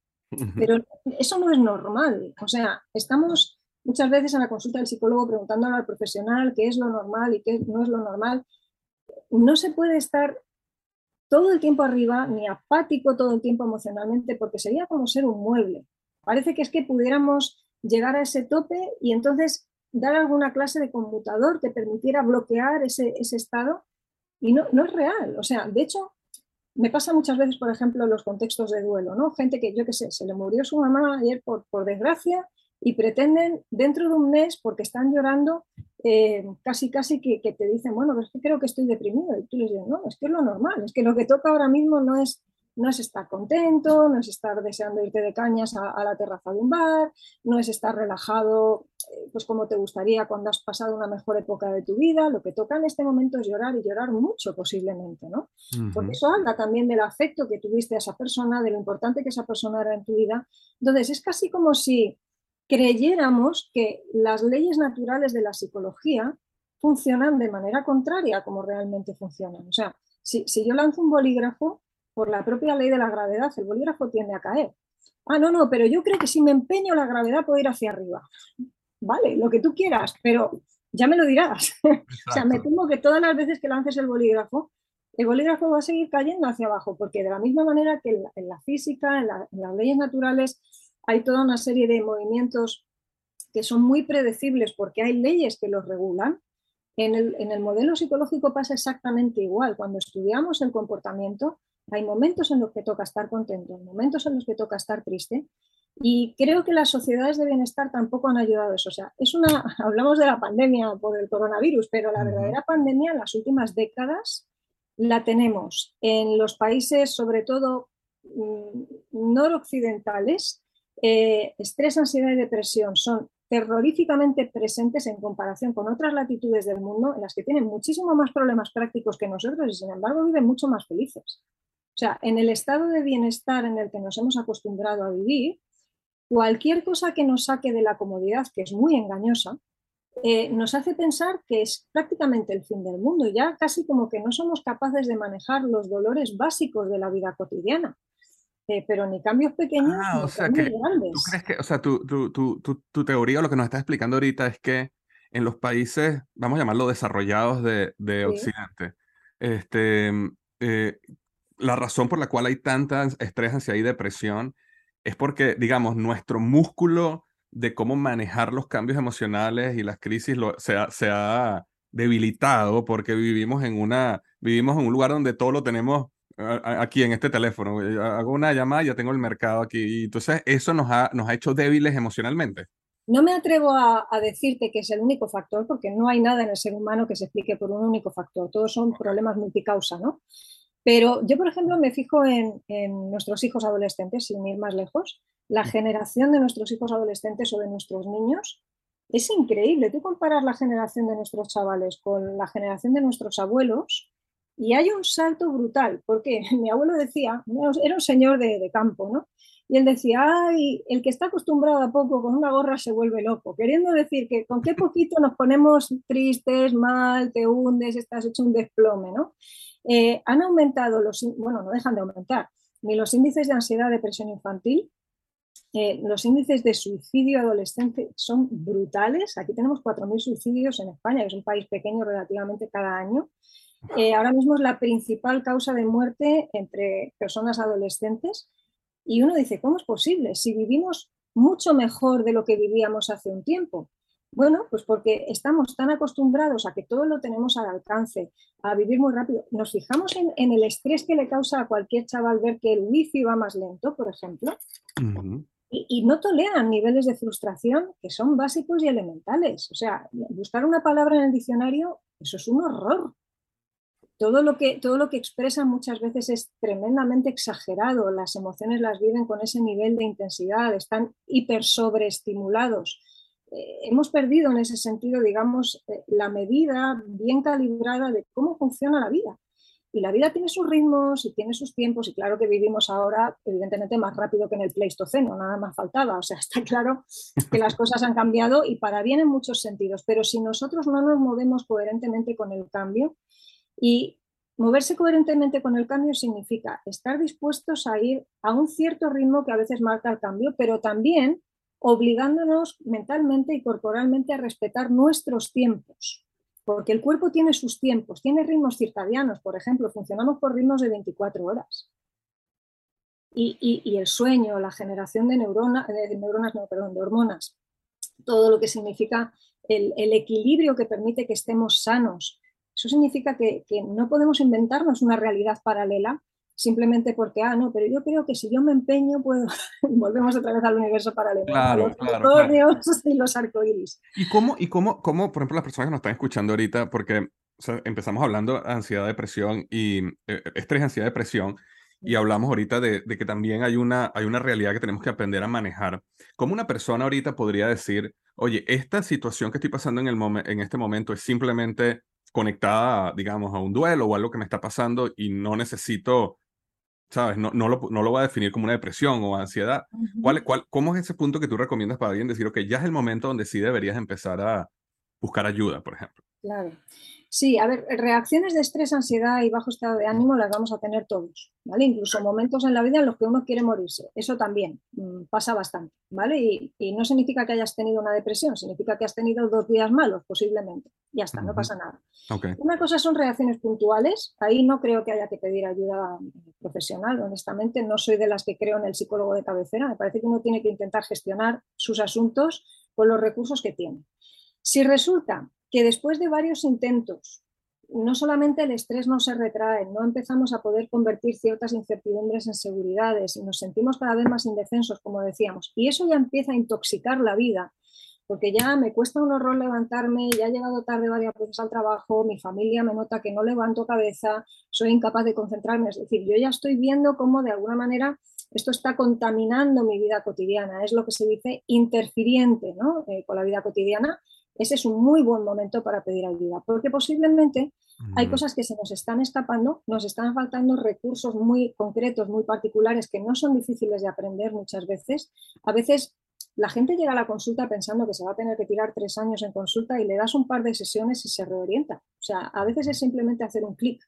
Pero eso no es normal. O sea, estamos muchas veces en la consulta del psicólogo preguntándole al profesional qué es lo normal y qué no es lo normal. No se puede estar todo el tiempo arriba ni apático todo el tiempo emocionalmente porque sería como ser un mueble. Parece que es que pudiéramos llegar a ese tope y entonces dar alguna clase de conmutador que permitiera bloquear ese, estado y no, no es real. O sea, de hecho, me pasa muchas veces, por ejemplo, en los contextos de duelo, ¿no? Gente que, yo qué sé, se le murió su mamá ayer por, por desgracia y pretenden dentro de un mes, porque están llorando, eh, casi casi que, te dicen, bueno, pero es que creo que estoy deprimido. Y tú les dices, no, es que es lo normal, es que lo que toca ahora mismo no es, no es estar contento, no es estar deseando irte de cañas a, la terraza de un bar, no es estar relajado, eh, pues como te gustaría cuando has pasado una mejor época de tu vida. Lo que toca en este momento es llorar y llorar mucho posiblemente, ¿no? Porque eso habla también del afecto que tuviste a esa persona, de lo importante que esa persona era en tu vida. Entonces, es casi como si creyéramos que las leyes naturales de la psicología funcionan de manera contraria a como realmente funcionan. O sea, si, yo lanzo un bolígrafo, por la propia ley de la gravedad, el bolígrafo tiende a caer. Ah, no, no, pero yo creo que si me empeño la gravedad puede ir hacia arriba. Vale, lo que tú quieras, pero ya me lo dirás. o sea, me temo que todas las veces que lances el bolígrafo, el bolígrafo va a seguir cayendo hacia abajo, porque de la misma manera que en la, física, en las leyes naturales, hay toda una serie de movimientos que son muy predecibles porque hay leyes que los regulan. En el, modelo psicológico pasa exactamente igual. Cuando estudiamos el comportamiento, hay momentos en los que toca estar contento, momentos en los que toca estar triste. Y creo que las sociedades de bienestar tampoco han ayudado a eso. O sea, es una, hablamos de la pandemia por el coronavirus, pero la verdadera pandemia en las últimas décadas la tenemos en los países, sobre todo mm, noroccidentales, eh, estrés, ansiedad y depresión son terroríficamente presentes en comparación con otras latitudes del mundo en las que tienen muchísimo más problemas prácticos que nosotros y sin embargo viven mucho más felices. O sea, en el estado de bienestar en el que nos hemos acostumbrado a vivir, cualquier cosa que nos saque de la comodidad, que es muy engañosa, eh, nos hace pensar que es prácticamente el fin del mundo, ya casi como que no somos capaces de manejar los dolores básicos de la vida cotidiana. Eh, pero ni cambios pequeños ah, ni o sea cambios grandes. ¿Tú crees que, o sea, tu, tu, tu, tu, teoría, lo que nos estás explicando ahorita es que en los países, vamos a llamarlo desarrollados de, de Occidente, este, eh, la razón por la cual hay tanta estrés, ansiedad y depresión es porque, digamos, nuestro músculo de cómo manejar los cambios emocionales y las crisis lo, se, ha, se ha debilitado porque vivimos en, una, vivimos en un lugar donde todo lo tenemos aquí en este teléfono. Hago una llamada y ya tengo el mercado aquí. Y entonces eso nos ha, nos ha hecho débiles emocionalmente. No me atrevo a, decirte que es el único factor, porque no hay nada en el ser humano que se explique por un único factor. Todos son problemas multicausa, ¿no? Pero yo, por ejemplo, me fijo en, en, nuestros hijos adolescentes, sin ir más lejos. La generación de nuestros hijos adolescentes o de nuestros niños es increíble. Tú comparas la generación de nuestros chavales con la generación de nuestros abuelos y hay un salto brutal, porque mi abuelo decía, era un señor de, campo, ¿no? Y él decía, ay, el que está acostumbrado a poco con una gorra se vuelve loco, queriendo decir que con qué poquito nos ponemos tristes, mal, te hundes, estás hecho un desplome, ¿no? Eh, han aumentado los, bueno, no dejan de aumentar, ni los índices de ansiedad, depresión infantil, eh, los índices de suicidio adolescente son brutales. Aquí tenemos 4.000 suicidios en España, que es un país pequeño relativamente cada año. Eh, ahora mismo es la principal causa de muerte entre personas adolescentes. Y uno dice, ¿cómo es posible? Si vivimos mucho mejor de lo que vivíamos hace un tiempo. Bueno, pues porque estamos tan acostumbrados a que todo lo tenemos al alcance, a vivir muy rápido. Nos fijamos en, el estrés que le causa a cualquier chaval ver que el wifi va más lento, por ejemplo, y, y, no toleran niveles de frustración que son básicos y elementales. O sea, buscar una palabra en el diccionario, eso es un horror. Todo lo, que, todo lo que expresan muchas veces es tremendamente exagerado, las emociones las viven con ese nivel de intensidad, están hiper sobreestimulados eh, hemos perdido en ese sentido, digamos, eh, la medida bien calibrada de cómo funciona la vida. Y la vida tiene sus ritmos y tiene sus tiempos, y claro que vivimos ahora, evidentemente, más rápido que en el Pleistoceno, nada más faltaba. O sea, está claro que las cosas han cambiado y para bien en muchos sentidos, pero si nosotros no nos movemos coherentemente con el cambio, y moverse coherentemente con el cambio significa estar dispuestos a ir a un cierto ritmo que a veces marca el cambio, pero también obligándonos mentalmente y corporalmente a respetar nuestros tiempos, porque el cuerpo tiene sus tiempos, tiene ritmos circadianos, por ejemplo, funcionamos por ritmos de 24 horas. Y, el sueño, la generación de, neuronas, de neuronas, de hormonas, todo lo que significa el, equilibrio que permite que estemos sanos. Eso significa que, que no podemos inventarnos una realidad paralela simplemente porque, ah, no, pero yo creo que si yo me empeño, puedo. Volvemos otra vez al universo paralelo. Claro, los claro, y los arcoíris. ¿Y cómo, y cómo, cómo, por ejemplo, las personas que nos están escuchando ahorita, porque empezamos hablando de ansiedad, depresión y eh, estrés, ansiedad, depresión, y hablamos ahorita de, de, que también hay una, hay una realidad que tenemos que aprender a manejar. ¿Cómo una persona ahorita podría decir, oye, esta situación que estoy pasando en, el en este momento es simplemente conectada, digamos, a un duelo o algo que me está pasando y no necesito ¿sabes? No, no, lo, no lo voy a definir como una depresión o ansiedad. ¿Cuál, cuál, ¿Cómo es ese punto que tú recomiendas para alguien decir, ok, ya es el momento donde sí deberías empezar a buscar ayuda, por ejemplo? Claro. Sí, a ver, reacciones de estrés, ansiedad y bajo estado de ánimo las vamos a tener todos, ¿vale? Incluso momentos en la vida en los que uno quiere morirse. Eso también mm, pasa bastante, ¿vale? Y, y, no significa que hayas tenido una depresión, significa que has tenido dos días malos, posiblemente. Ya está, no pasa nada. Una cosa son reacciones puntuales, ahí no creo que haya que pedir ayuda profesional, honestamente. No soy de las que creo en el psicólogo de cabecera. Me parece que uno tiene que intentar gestionar sus asuntos con los recursos que tiene. Si resulta que después de varios intentos, no solamente el estrés no se retrae, no empezamos a poder convertir ciertas incertidumbres en seguridades y nos sentimos cada vez más indefensos, como decíamos, y eso ya empieza a intoxicar la vida, porque ya me cuesta un horror levantarme, ya he llegado tarde varias veces al trabajo, mi familia me nota que no levanto cabeza, soy incapaz de concentrarme, es decir, yo ya estoy viendo cómo de alguna manera esto está contaminando mi vida cotidiana, es lo que se dice interfiriente ¿no? Eh, con la vida cotidiana ese es un muy buen momento para pedir ayuda, porque posiblemente hay mm. cosas que se nos están escapando, nos están faltando recursos muy concretos, muy particulares, que no son difíciles de aprender muchas veces. A veces la gente llega a la consulta pensando que se va a tener que tirar tres años en consulta y le das un par de sesiones y se reorienta. O sea, a veces es simplemente hacer un clic.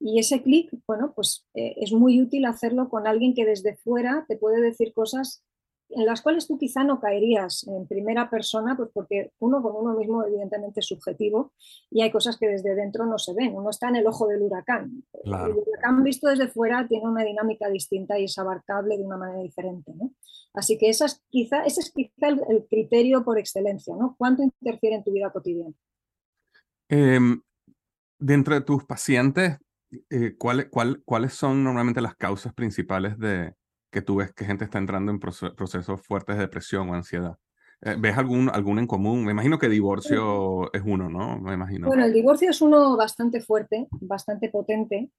Y ese clic, bueno, pues eh, es muy útil hacerlo con alguien que desde fuera te puede decir cosas en las cuales tú quizá no caerías en primera persona, pues porque uno con uno mismo evidentemente es subjetivo y hay cosas que desde dentro no se ven. Uno está en el ojo del huracán. El huracán visto desde fuera tiene una dinámica distinta y es abarcable de una manera diferente. Así que esa quizá, ese es quizá el, criterio por excelencia. ¿no? ¿Cuánto interfiere en tu vida cotidiana? Em, dentro de tus pacientes, eh, ¿cuáles son normalmente las causas principales de, que tú ves que gente está entrando en procesos fuertes de depresión o ansiedad? Eh, ¿Ves algún, algún en común? Me imagino que divorcio es uno, ¿no? Me imagino. Bueno, el divorcio es uno bastante fuerte, bastante potente.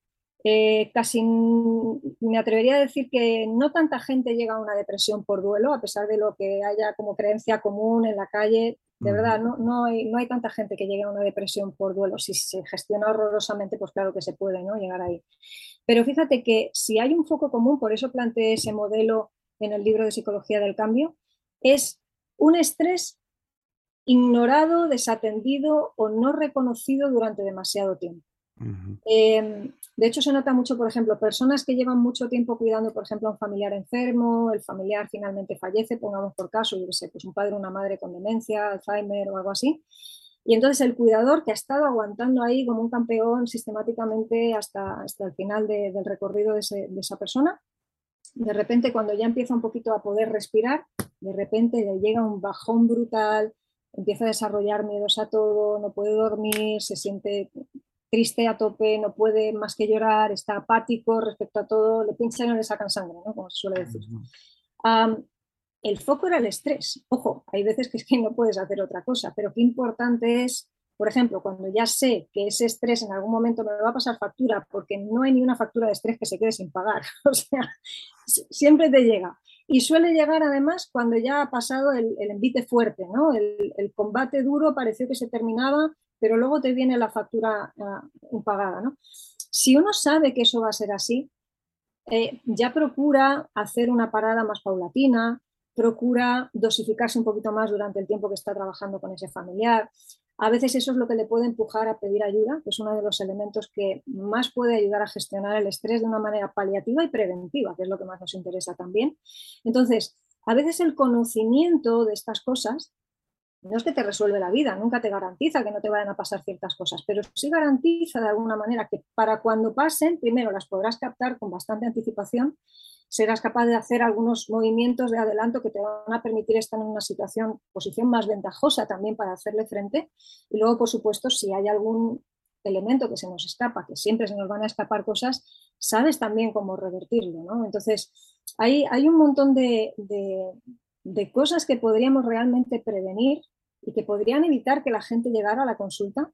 Eh, casi me atrevería a decir que no tanta gente llega a una depresión por duelo, a pesar de lo que haya como creencia común en la calle. De verdad, no, no, hay, no hay tanta gente que llegue a una depresión por duelo. Si se gestiona horrorosamente, pues claro que se puede ¿no? llegar ahí. Pero fíjate que si hay un foco común, por eso planteé ese modelo en el libro de Psicología del Cambio, es un estrés ignorado, desatendido o no reconocido durante demasiado tiempo. Em, de hecho, se nota mucho, por ejemplo, personas que llevan mucho tiempo cuidando, por ejemplo, a un familiar enfermo, el familiar finalmente fallece, pongamos por caso, yo sé, pues un padre o una madre con demencia, Alzheimer o algo así. Y entonces el cuidador que ha estado aguantando ahí como un campeón sistemáticamente hasta, hasta el final del recorrido de, de esa persona, de repente cuando ya empieza un poquito a poder respirar, de repente le llega un bajón brutal, empieza a desarrollar miedos a todo, no puede dormir, se siente triste a tope, no puede más que llorar, está apático respecto a todo, le pinchan y no le sacan sangre, ¿no? como se suele decir. el foco era el estrés. Ojo, hay veces que es que no puedes hacer otra cosa, pero qué importante es, por ejemplo, cuando ya sé que ese estrés en algún momento me va a pasar factura, porque no hay ni una factura de estrés que se quede sin pagar. O sea, siempre te llega. Y suele llegar además cuando ya ha pasado el, envite fuerte, ¿no? El, el, combate duro pareció que se terminaba pero luego te viene la factura uh, impagada. ¿no? Si uno sabe que eso va a ser así, eh, ya procura hacer una parada más paulatina, procura dosificarse un poquito más durante el tiempo que está trabajando con ese familiar. A veces eso es lo que le puede empujar a pedir ayuda, que es uno de los elementos que más puede ayudar a gestionar el estrés de una manera paliativa y preventiva, que es lo que más nos interesa también. Entonces, a veces el conocimiento de estas cosas no es que te resuelve la vida, nunca te garantiza que no te vayan a pasar ciertas cosas, pero sí garantiza de alguna manera que para cuando pasen, primero las podrás captar con bastante anticipación, serás capaz de hacer algunos movimientos de adelanto que te van a permitir estar en una situación, posición más ventajosa también para hacerle frente. Y luego, por supuesto, si hay algún elemento que se nos escapa, que siempre se nos van a escapar cosas, sabes también cómo revertirlo. ¿no? Entonces, hay, hay un montón de, de cosas que podríamos realmente prevenir y que podrían evitar que la gente llegara a la consulta.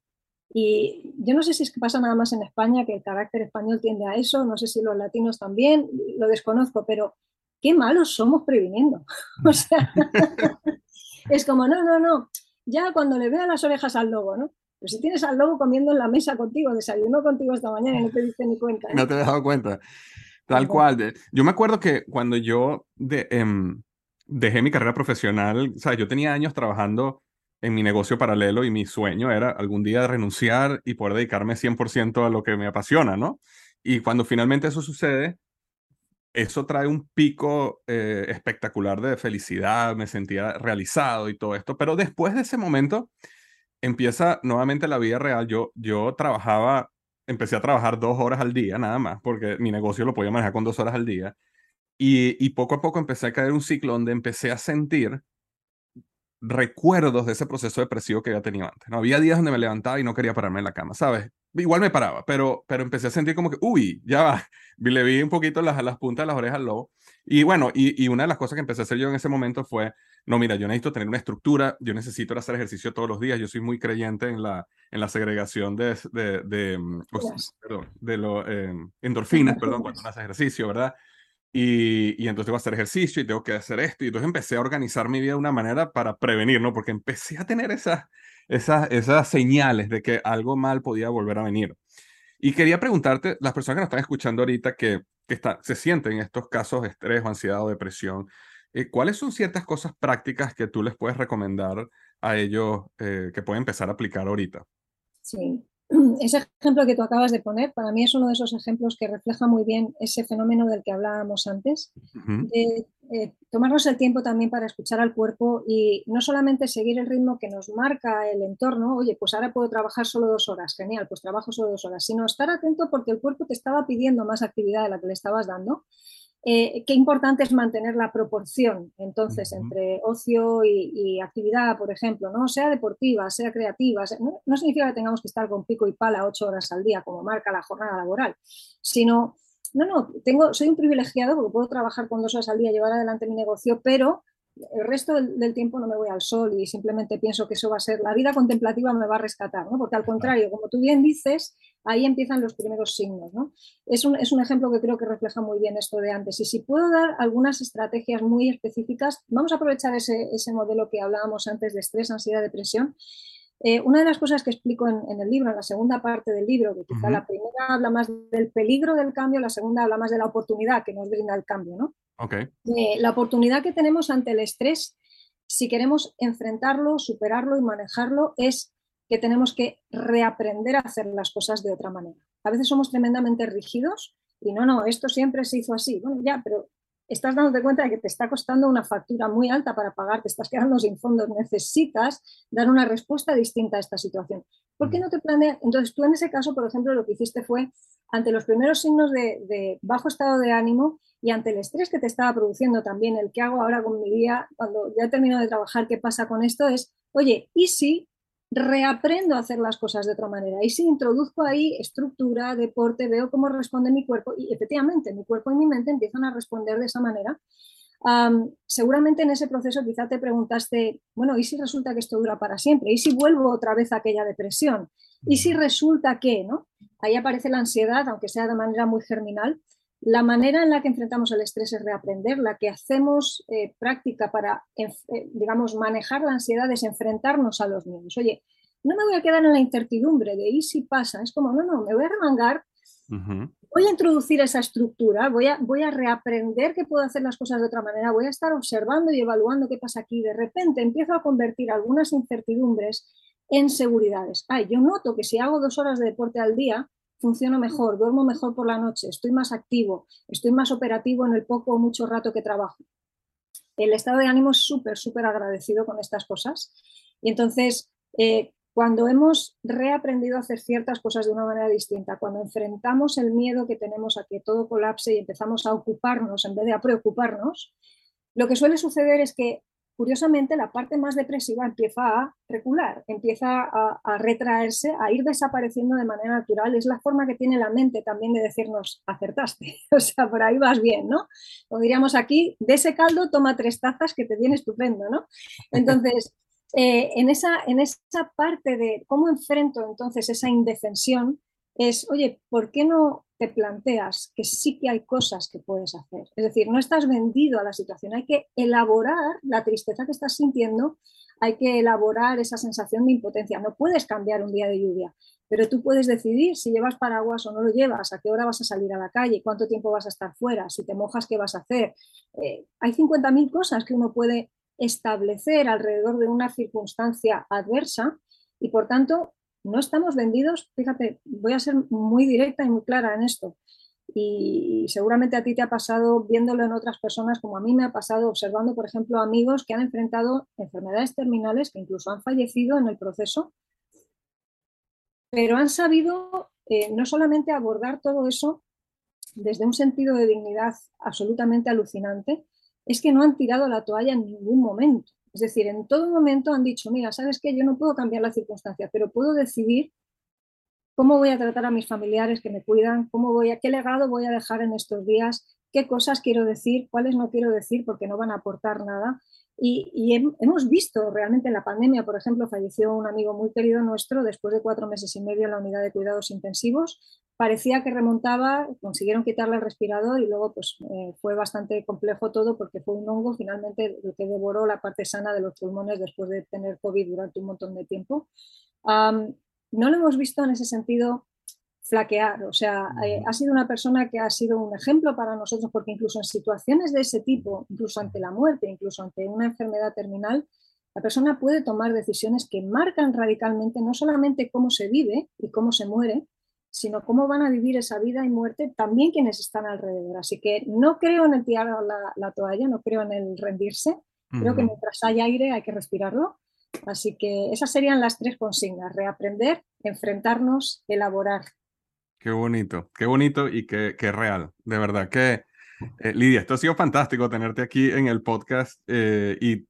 Y yo no sé si es que pasa nada más en España, que el carácter español tiende a eso, no sé si los latinos también, lo desconozco, pero qué malos somos previniendo. o sea, es como, no, no, no, ya cuando le veo las orejas al lobo, ¿no? Pero si tienes al lobo comiendo en la mesa contigo, desayunó contigo esta mañana y no te diste ni cuenta. ¿eh? No te he dado cuenta. Tal cual. Yo me acuerdo que cuando yo de, em, dejé mi carrera profesional, o sea, yo tenía años trabajando en mi negocio paralelo y mi sueño era algún día renunciar y poder dedicarme 100% a lo que me apasiona, ¿no? Y cuando finalmente eso sucede, eso trae un pico eh, espectacular de felicidad, me sentía realizado y todo esto, pero después de ese momento empieza nuevamente la vida real. Yo, yo trabajaba, empecé a trabajar dos horas al día nada más, porque mi negocio lo podía manejar con dos horas al día. Y, y poco a poco empecé a caer un ciclo donde empecé a sentir recuerdos de ese proceso depresivo que había tenido antes. ¿no? Había días donde me levantaba y no quería pararme en la cama, ¿sabes? Igual me paraba, pero, pero empecé a sentir como que, uy, ya va. Le vi un poquito las, las puntas de las orejas al lobo. Y bueno, y, y, una de las cosas que empecé a hacer yo en ese momento fue, no, mira, yo necesito tener una estructura, yo necesito hacer ejercicio todos los días, yo soy muy creyente en la, en la segregación de, de, de, mm, perdón, de lo, eh, endorfinas, perdón, cuando uno hace ejercicio, ¿verdad? Y, y, entonces tengo que hacer ejercicio y tengo que hacer esto. Y entonces empecé a organizar mi vida de una manera para prevenir, ¿no? Porque empecé a tener esas, esas, esas señales de que algo mal podía volver a venir. Y quería preguntarte, las personas que nos están escuchando ahorita que, que está, se sienten en estos casos de estrés ansiedad o depresión, eh, ¿cuáles son ciertas cosas prácticas que tú les puedes recomendar a ellos eh, que pueden empezar a aplicar ahorita? Sí, ese ejemplo que tú acabas de poner, para mí es uno de esos ejemplos que refleja muy bien ese fenómeno del que hablábamos antes, de eh, tomarnos el tiempo también para escuchar al cuerpo y no solamente seguir el ritmo que nos marca el entorno, oye, pues ahora puedo trabajar solo dos horas, genial, pues trabajo solo dos horas, sino estar atento porque el cuerpo te estaba pidiendo más actividad de la que le estabas dando eh, qué importante es mantener la proporción, entonces, entre ocio y, actividad, por ejemplo, ¿no? sea deportiva, sea creativa. no, significa que tengamos que estar con pico y pala ocho horas al día, como marca la jornada laboral, sino, no, no, tengo, soy un privilegiado porque puedo trabajar con dos horas al día, llevar adelante mi negocio, pero el resto del, tiempo no me voy al sol y simplemente pienso que eso va a ser, la vida contemplativa me va a rescatar, ¿no? porque al contrario, como tú bien dices, ahí empiezan los primeros signos. ¿no? Es, un, es un ejemplo que creo que refleja muy bien esto de antes. Y si puedo dar algunas estrategias muy específicas, vamos a aprovechar ese, ese modelo que hablábamos antes de estrés, ansiedad, depresión. Eh, una de las cosas que explico en, el libro, en la segunda parte del libro, que quizá la primera habla más del peligro del cambio, la segunda habla más de la oportunidad que nos brinda el cambio, ¿no? Eh, la oportunidad que tenemos ante el estrés, si queremos enfrentarlo, superarlo y manejarlo, es que tenemos que reaprender a hacer las cosas de otra manera. A veces somos tremendamente rígidos y no, no, esto siempre se hizo así. Bueno, ya, pero estás dándote cuenta de que te está costando una factura muy alta para pagar, te estás quedando sin fondos, necesitas dar una respuesta distinta a esta situación. ¿Por qué no te planeas? Entonces, tú en ese caso, por ejemplo, lo que hiciste fue, ante los primeros signos de, de, bajo estado de ánimo y ante el estrés que te estaba produciendo también, el que hago ahora con mi día, cuando ya termino de trabajar, ¿qué pasa con esto? Es, oye, ¿y si reaprendo a hacer las cosas de otra manera. Y si introduzco ahí estructura, deporte, veo cómo responde mi cuerpo y efectivamente mi cuerpo y mi mente empiezan a responder de esa manera. seguramente en ese proceso quizá te preguntaste, bueno, ¿y si resulta que esto dura para siempre? ¿Y si vuelvo otra vez a aquella depresión? ¿Y si resulta que, ¿no? Ahí aparece la ansiedad, aunque sea de manera muy germinal, la manera en la que enfrentamos el estrés es reaprender, la que hacemos eh, práctica para, eh, digamos, manejar la ansiedad es enfrentarnos a los miedos. Oye, no me voy a quedar en la incertidumbre de ¿y si pasa? Es como, no, no, me voy a remangar, voy a introducir esa estructura, voy a, voy a reaprender que puedo hacer las cosas de otra manera, voy a estar observando y evaluando qué pasa aquí. De repente empiezo a convertir algunas incertidumbres en seguridades. Ay, yo noto que si hago dos horas de deporte al día, funciono mejor, duermo mejor por la noche, estoy más activo, estoy más operativo en el poco o mucho rato que trabajo. El estado de ánimo es súper, súper agradecido con estas cosas. Y entonces, eh, cuando hemos reaprendido a hacer ciertas cosas de una manera distinta, cuando enfrentamos el miedo que tenemos a que todo colapse y empezamos a ocuparnos en vez de a preocuparnos, lo que suele suceder es que curiosamente la parte más depresiva empieza a recular, empieza a, retraerse, a ir desapareciendo de manera natural. Es la forma que tiene la mente también de decirnos, acertaste, o sea, por ahí vas bien, ¿no? O diríamos aquí, de ese caldo toma tres tazas que te viene estupendo, ¿no? Entonces, eh, en, esa, en esa parte de cómo enfrento entonces esa indefensión, es, oye, ¿por qué no te planteas que sí que hay cosas que puedes hacer? Es decir, no estás vendido a la situación, hay que elaborar la tristeza que estás sintiendo, hay que elaborar esa sensación de impotencia. No puedes cambiar un día de lluvia, pero tú puedes decidir si llevas paraguas o no lo llevas, a qué hora vas a salir a la calle, cuánto tiempo vas a estar fuera, si te mojas, qué vas a hacer. Eh, hay 50.000 cosas que uno puede establecer alrededor de una circunstancia adversa y por tanto no estamos vendidos, fíjate, voy a ser muy directa y muy clara en esto. Y, seguramente a ti te ha pasado viéndolo en otras personas, como a mí me ha pasado observando, por ejemplo, amigos que han enfrentado enfermedades terminales, que incluso han fallecido en el proceso, pero han sabido eh, no solamente abordar todo eso desde un sentido de dignidad absolutamente alucinante, es que no han tirado la toalla en ningún momento. Es decir, en todo momento han dicho, mira, ¿sabes qué? Yo no puedo cambiar la circunstancia, pero puedo decidir cómo voy a tratar a mis familiares que me cuidan, cómo voy a, qué legado voy a dejar en estos días, qué cosas quiero decir, cuáles no quiero decir porque no van a aportar nada. Y, hemos visto realmente en la pandemia, por ejemplo, falleció un amigo muy querido nuestro después de cuatro meses y medio en la unidad de cuidados intensivos. Parecía que remontaba, consiguieron quitarle el respirador y luego pues, eh, fue bastante complejo todo porque fue un hongo finalmente lo que devoró la parte sana de los pulmones después de tener COVID durante un montón de tiempo. no lo hemos visto en ese sentido flaquear. O sea, eh, ha sido una persona que ha sido un ejemplo para nosotros porque incluso en situaciones de ese tipo, incluso ante la muerte, incluso ante una enfermedad terminal, la persona puede tomar decisiones que marcan radicalmente no solamente cómo se vive y cómo se muere, sino cómo van a vivir esa vida y muerte también quienes están alrededor. Así que no creo en el tirar la, toalla, no creo en el rendirse. Creo que mientras hay aire hay que respirarlo. Así que esas serían las tres consignas, reaprender, enfrentarnos, elaborar. Qué bonito, qué bonito y qué, qué real. De verdad que, eh, Lidia, esto ha sido fantástico tenerte aquí en el podcast eh, y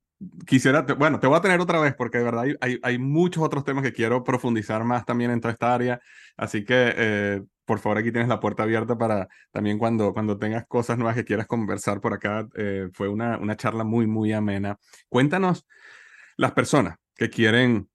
quisiera, bueno, te voy a tener otra vez porque de verdad hay, hay, muchos otros temas que quiero profundizar más también en toda esta área. Así que, eh, por favor, aquí tienes la puerta abierta para también cuando, cuando tengas cosas nuevas que quieras conversar por acá. fue una, una charla muy, muy amena. Cuéntanos las personas que quieren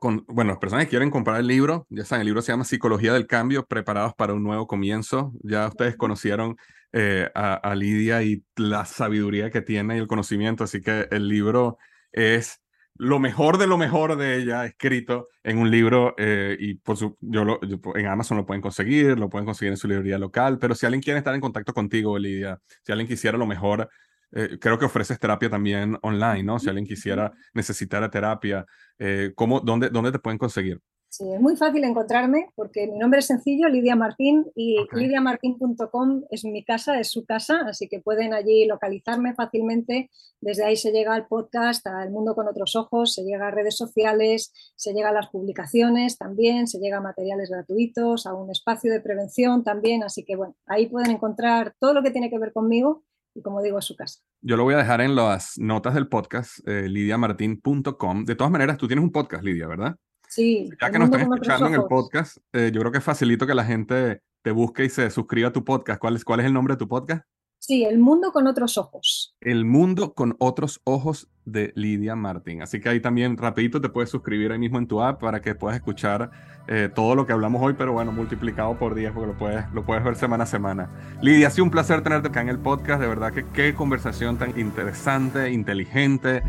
bueno, las personas que quieren comprar el libro, ya saben, el libro se llama Psicología del Cambio, preparados para un nuevo comienzo. Ya ustedes conocieron eh, a, Lidia y la sabiduría que tiene y el conocimiento, así que el libro es lo mejor de lo mejor de ella escrito en un libro eh, y por su, yo, lo, en Amazon lo pueden conseguir, lo pueden conseguir en su librería local, pero si alguien quiere estar en contacto contigo, Lidia, si alguien quisiera lo mejor eh, creo que ofreces terapia también online, ¿no? Si alguien quisiera necesitar terapia, eh, ¿cómo, dónde, ¿dónde te pueden conseguir? Sí, es muy fácil encontrarme porque mi nombre es sencillo, Lidia Martín, y lidiamartin.com es mi casa, es su casa, así que pueden allí localizarme fácilmente. Desde ahí se llega al podcast, al mundo con otros ojos, se llega a redes sociales, se llega a las publicaciones también, se llega a materiales gratuitos, a un espacio de prevención también. Así que bueno, ahí pueden encontrar todo lo que tiene que ver conmigo y como digo, es su casa. Yo lo voy a dejar en las notas del podcast, eh, lidiamartin.com. De todas maneras, tú tienes un podcast, Lidia, ¿verdad? Sí. Ya que nos están escuchando en el podcast, eh, yo creo que facilito que la gente te busque y se suscriba a tu podcast. ¿Cuál es, ¿Cuál es el nombre de tu podcast? Sí, El Mundo con otros ojos. El Mundo con otros ojos de Lidia Martín. Así que ahí también rapidito te puedes suscribir ahí mismo en tu app para que puedas escuchar eh, todo lo que hablamos hoy, pero bueno, multiplicado por 10 porque lo puedes, lo puedes ver semana a semana. Lidia, ha sido un placer tenerte acá en el podcast. De verdad que qué conversación tan interesante, inteligente.